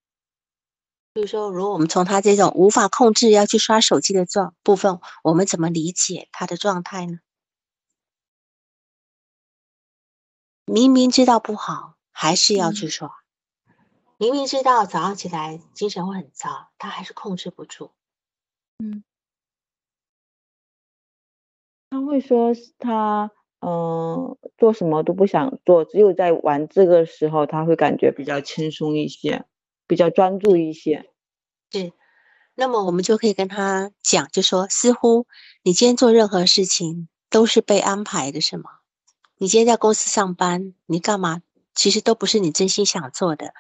比如说，如果我们从他这种无法控制要去刷手机的状部分，我们怎么理解他的状态呢？明明知道不好，还是要去刷。明明知道早上起来精神会很糟，他还是控制不住。嗯，他会说他嗯做什么都不想做，只有在玩这个时候他会感觉比较轻松一些，比较专注一些。对，那么我们就可以跟他讲，就说似乎你今天做任何事情都是被安排的，是吗？你今天在公司上班，你干嘛？其实都不是你真心想做的。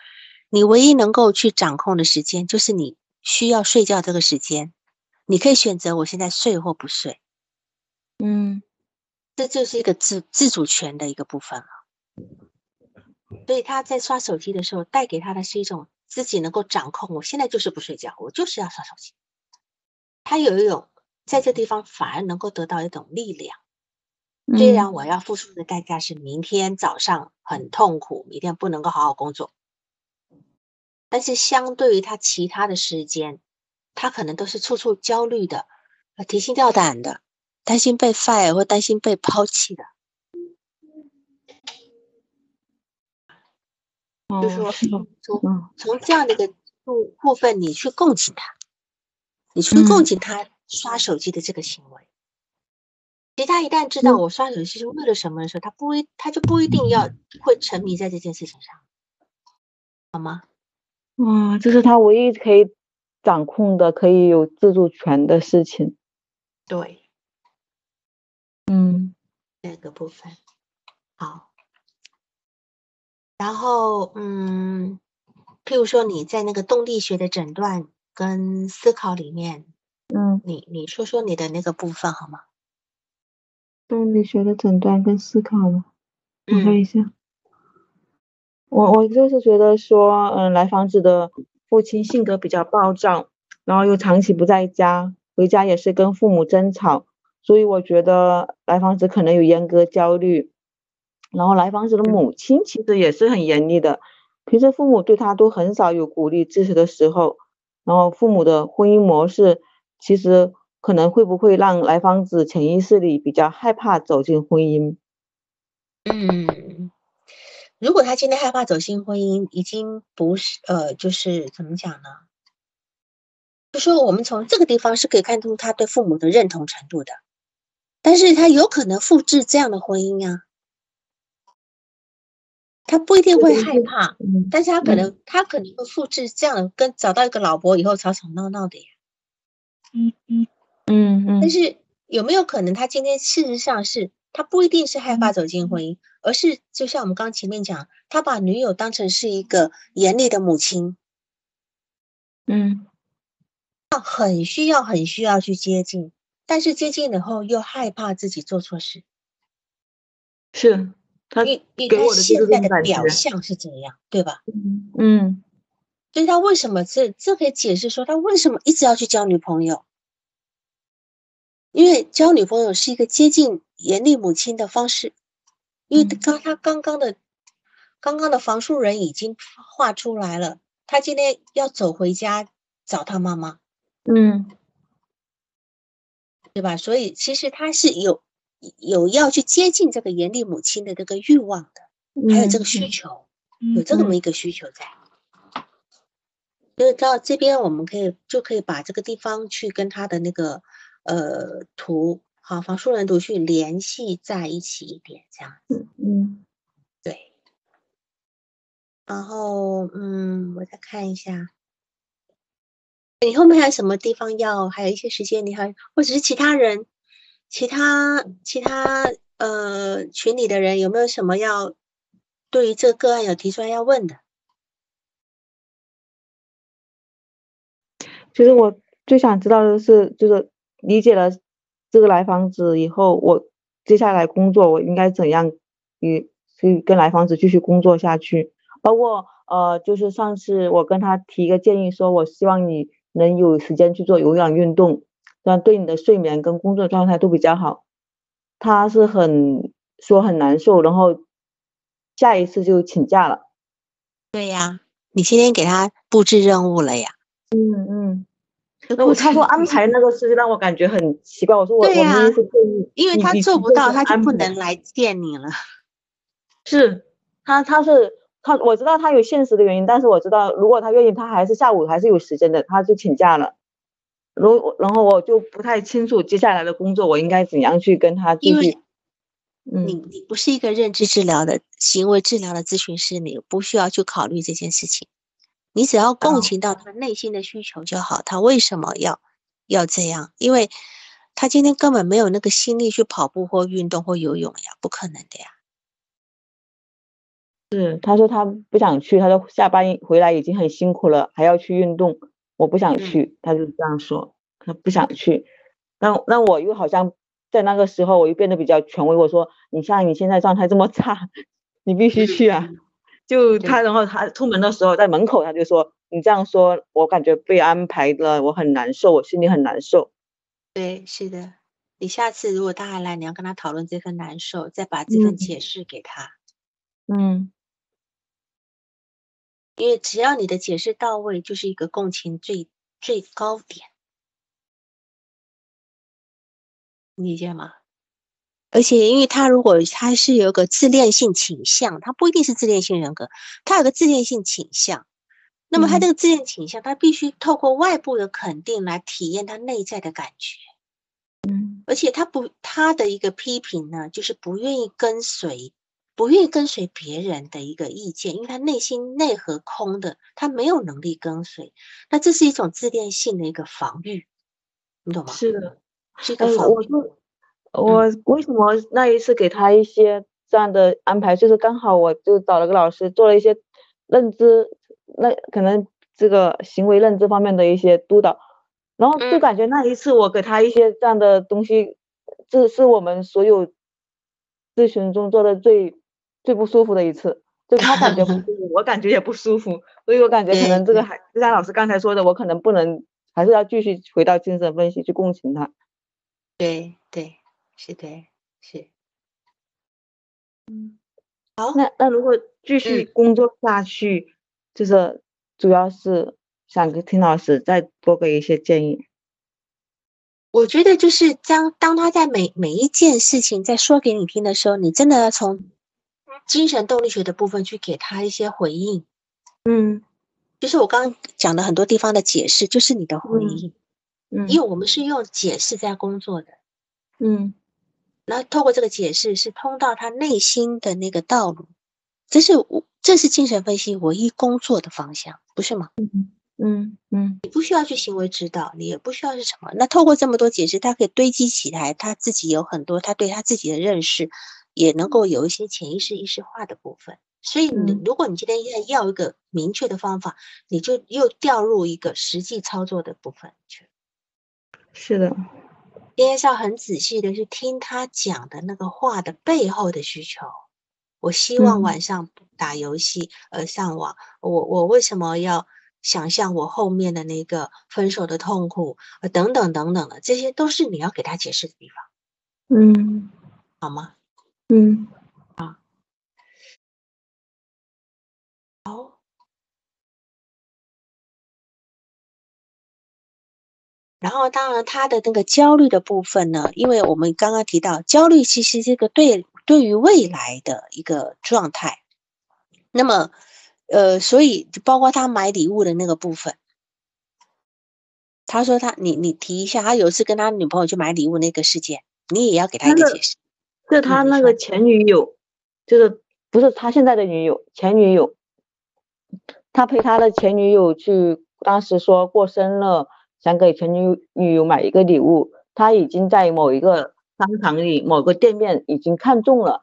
你唯一能够去掌控的时间，就是你需要睡觉这个时间。你可以选择我现在睡或不睡，嗯，这就是一个自自主权的一个部分了。所以他在刷手机的时候，带给他的是一种自己能够掌控。我现在就是不睡觉，我就是要刷手机。他有一种在这地方反而能够得到一种力量，虽然我要付出的代价是明天早上很痛苦，明天不能够好好工作，但是相对于他其他的时间，他可能都是处处焦虑的，提心吊胆的，担心被 fire 或担心被抛弃的。就是说，从从这样的一个部部分，你去共情他，你去共情他刷手机的这个行为。其实他一旦知道我刷手机是为了什么的时候，他不一他就不一定要会沉迷在这件事情上，好吗？哇，这是他唯一可以掌控的、可以有自主权的事情。对，嗯，这个部分好。然后，嗯，譬如说你在那个动力学的诊断跟思考里面，嗯，你你说说你的那个部分好吗？动力学的诊断跟思考吗？我看一下。我我就是觉得说，嗯，来访者的父亲性格比较暴躁，然后又长期不在家，回家也是跟父母争吵，所以我觉得来访者可能有严格焦虑。然后来访者的母亲其实也是很严厉的，平时父母对他都很少有鼓励支持的时候。然后父母的婚姻模式其实。可能会不会让来访者潜意识里比较害怕走进婚姻？嗯，如果他今天害怕走进婚姻，已经不是呃，就是怎么讲呢？就说我们从这个地方是可以看出他对父母的认同程度的，但是他有可能复制这样的婚姻啊，他不一定会害怕，但是他可能他可能会复制这样的，跟找到一个老婆以后吵吵闹闹的呀。嗯嗯。嗯嗯，但是有没有可能，他今天事实上是他不一定是害怕走进婚姻，而是就像我们刚前面讲，他把女友当成是一个严厉的母亲，嗯，很需要很需要去接近，但是接近以后又害怕自己做错事，是他给我的现在的表象是怎样，对吧？嗯，所以他为什么这这可以解释说他为什么一直要去交女朋友？因为交女朋友是一个接近严厉母亲的方式，因为刚他刚刚的刚刚的房树人已经画出来了，他今天要走回家找他妈妈，嗯，对吧？所以其实他是有有要去接近这个严厉母亲的这个欲望的，还有这个需求，有这么一个需求在。所以到这边我们可以就可以把这个地方去跟他的那个。呃，图好，房树人读去联系在一起一点，这样子，嗯，对。然后，嗯，我再看一下，你后面还有什么地方要？还有一些时间，你还或者是其他人，其他其他呃群里的人有没有什么要对于这个个案有提出来要问的？其实我最想知道的是，就是。理解了这个来访者以后，我接下来工作我应该怎样与去跟来访者继续工作下去？包括呃，就是上次我跟他提一个建议，说我希望你能有时间去做有氧运动，这样对你的睡眠跟工作状态都比较好。他是很说很难受，然后下一次就请假了。对呀，你今天给他布置任务了呀？嗯嗯。我他说安排那个事情让我感觉很奇怪。我说我我们是因为他做不到，他就不能来见你了。是他他是他我知道他有现实的原因，但是我知道如果他愿意，他还是下午还是有时间的，他就请假了。如然后我就不太清楚接下来的工作我应该怎样去跟他继续。你你不是一个认知治疗的行为治疗的咨询师，你不需要去考虑这件事情。你只要共情到他内心的需求就好，他为什么要要这样？因为他今天根本没有那个心力去跑步或运动或游泳呀，不可能的呀。是，他说他不想去，他说下班回来已经很辛苦了，还要去运动，我不想去，他就这样说，他不想去。那那我又好像在那个时候我又变得比较权威，我说你像你现在状态这么差，你必须去啊。就他，然后他出门的时候，在门口他就说：“你这样说，我感觉被安排的我很难受，我心里很难受。”对，是的，你下次如果他还来，你要跟他讨论这份难受，再把这份嗯。解释给他，嗯。因为只要你的解释到位，就是一个共情最最高点，你理解吗？而且，因为他如果他是有个自恋性倾向，他不一定是自恋性人格，他有个自恋性倾向。那么他嗯这个自恋倾向，他必须透过外部的肯定来体验他内在的感觉。嗯而且他不，他的一个批评呢，就是不愿意跟随，不愿意跟随别人的一个意见，因为他内心内核空的，他没有能力跟随。那这是一种自恋性的一个防御，你懂吗？是的。是一个哎，防御。我为什么那一次给他一些这样的安排，就是刚好我就找了个老师做了一些认知，那可能这个行为认知方面的一些督导，然后就嗯。感觉那一次我给他一些这样的东西，这是我们所有咨询中做的最最不舒服的一次，就他感觉不舒服，我感觉也不舒服，所以我感觉可能这个还就像老师刚才说的，我可能不能，还是要继续回到精神分析去共情他。对对，是的，是。嗯，好那那如果继续工作下去，就是主要是想跟听老师再多给一些建议。我觉得就是将当他在每每一件事情在说给你听的时候，你真的要从精神动力学的部分去给他一些回应。嗯就是我刚刚讲的很多地方的解释，就是你的回嗯应，嗯因为我们是用解释在工作的，嗯然后透过这个解释是通到他内心的那个道路，这是我这是精神分析唯一工作的方向，不是吗？嗯嗯嗯你不需要去行为指导，你也不需要是什么。那透过这么多解释，他可以堆积起来，他自己有很多他对他自己的认识，也能够有一些潜意识意识化的部分。所以你嗯如果你今天要要一个明确的方法，你就又掉入一个实际操作的部分去。是的，今天是要很仔细的去听他讲的那个话的背后的需求。我希望嗯。晚上不打游戏而上网，我我为什么要想象我后面的那个分手的痛苦，呃等等等等的，这些都是你要给他解释的地方，嗯。好吗？嗯好。然后，当然，他的那个焦虑的部分呢，因为我们刚刚提到，焦虑其实这个对对于未来的一个状态。那么，呃，所以包括他买礼物的那个部分，他说他你你提一下，他有一次跟他女朋友去买礼物那个事件，你也要给他一个个解释。是他那个前女友，就是不是他现在的女友，前女友，他陪他的前女友去，当时说过生日，想给前女女友买一个礼物，他已经在某一个商场里某个店面已经看中了，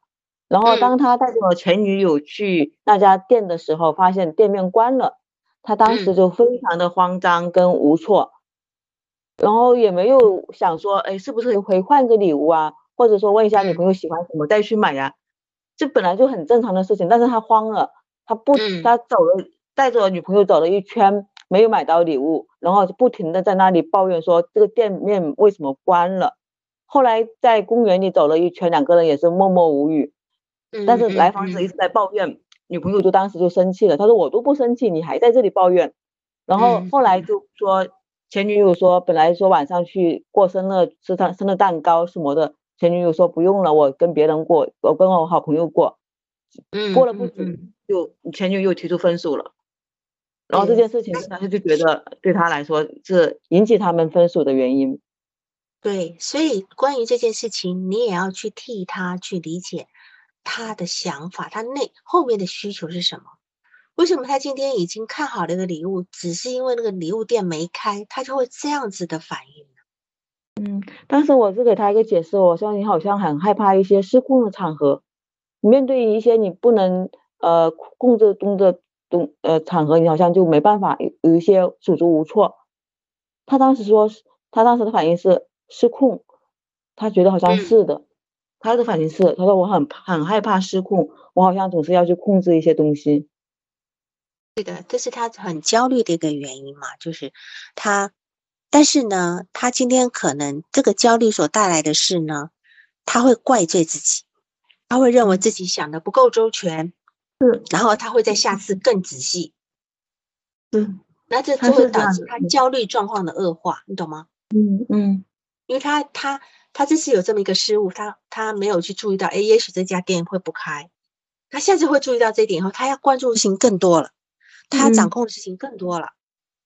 然后嗯。当他带着前女友去那家店的时候，发现店面关了，他当时嗯。就非常的慌张跟无措，然后也没有想说，哎，是不是可以换个礼物啊？或者说问一下女嗯朋友喜欢什么再去买呀、这本来就很正常的事情，但是他慌了，他不，嗯。他走了，带着女朋友走了一圈，没有买到礼物，然后就不停的在那里抱怨说这个店面为什么关了。后来在公园里走了一圈，两个人也是默默无语，但是嗯来访者一直在抱怨，女朋友就当时就生气了，她说我都不生气，你还在这里抱怨。然后嗯后来就说前女友说本来说晚上去过生日吃他生日蛋糕什么的，前女友说不用了，我跟别人过，我跟我好朋友过。嗯过了不久就前女友又提出分手了。然后这件事情，他就觉得对他来说是引起他们分手的原因。对，所以关于这件事情，你也要去替他去理解他的想法，他内后面的需求是什么？为什么他今天已经看好了一个礼物，只是因为那个礼物店没开，他就会这样子的反应呢？嗯，当时我是给他一个解释，我说你好像很害怕一些失控的场合，你面对一些你不能呃控制中的东呃场合，你好像就没办法有有一些手足无措。他当时说，他当时的反应是失控，他觉得好像嗯是的，他的反应是，他说我很很害怕失控，我好像总是要去控制一些东西。对的，这是他很焦虑的一个原因嘛，就是他但是呢，他今天可能这个焦虑所带来的是呢，他会怪罪自己，他会认为自己想的不够周全，是，然后他会在下次更仔细，嗯，那这就会导致他焦虑状况的恶化，你懂吗？嗯嗯因为他他他这次有这么一个失误，他他没有去注意到，哎，也许这家店会不开，他下次会注意到这一点以后，他要关注的事情更多了，他要掌嗯控的事情更多了，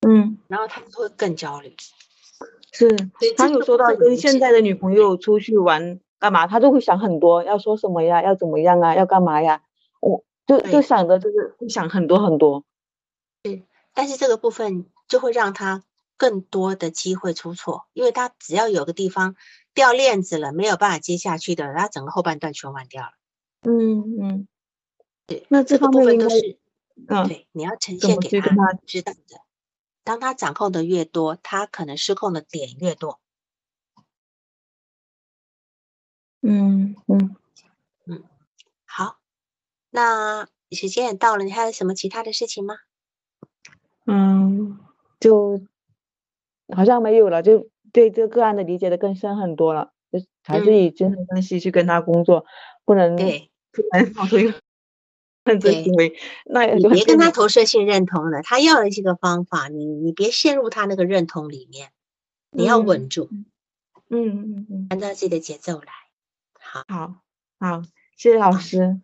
嗯，然后他就会更焦虑。是。所以他有说到跟现在的女朋友出去玩干嘛，他就会想很多，要说什么呀，要怎么样啊，要干嘛呀，我就就想着就是会想很多很多。对但是这个部分就会让他更多的机会出错，因为他只要有个地方掉链子了，没有办法接下去的，他整个后半段全完掉了。嗯嗯，对，那这这个部分都是嗯对，你要呈现给他知道的。当他掌控的越多，他可能失控的点越多。嗯嗯好，那时间也到了，你还有什么其他的事情吗？嗯，就好像没有了，就对这个个案的理解的更深很多了，就还是嗯以精神分析去跟他工作，不能对，不能放出一个认知行为，那也别跟他投射性认同了，他要的这个方法，你你别陷入他那个认同里面，你要稳嗯住，嗯嗯嗯，按照自己的节奏来。好。好好，谢谢老师。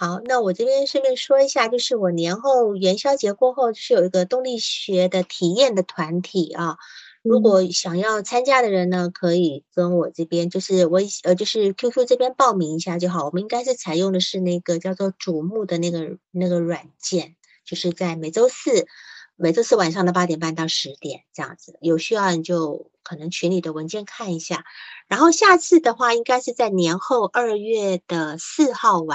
好，那我这边顺便说一下，就是我年后元宵节过后就是有一个动力学的体验的团体啊，如嗯果想要参加的人呢，可以跟我这边就是微呃就是 QQ 这边报名一下就好。我们应该是采用的是那个叫做瞩目的那个那个软件，就是在每周四每周四晚上的八点半到十点这样子，有需要你就可能群里的文件看一下。然后下次的话，应该是在年后二月的四号晚。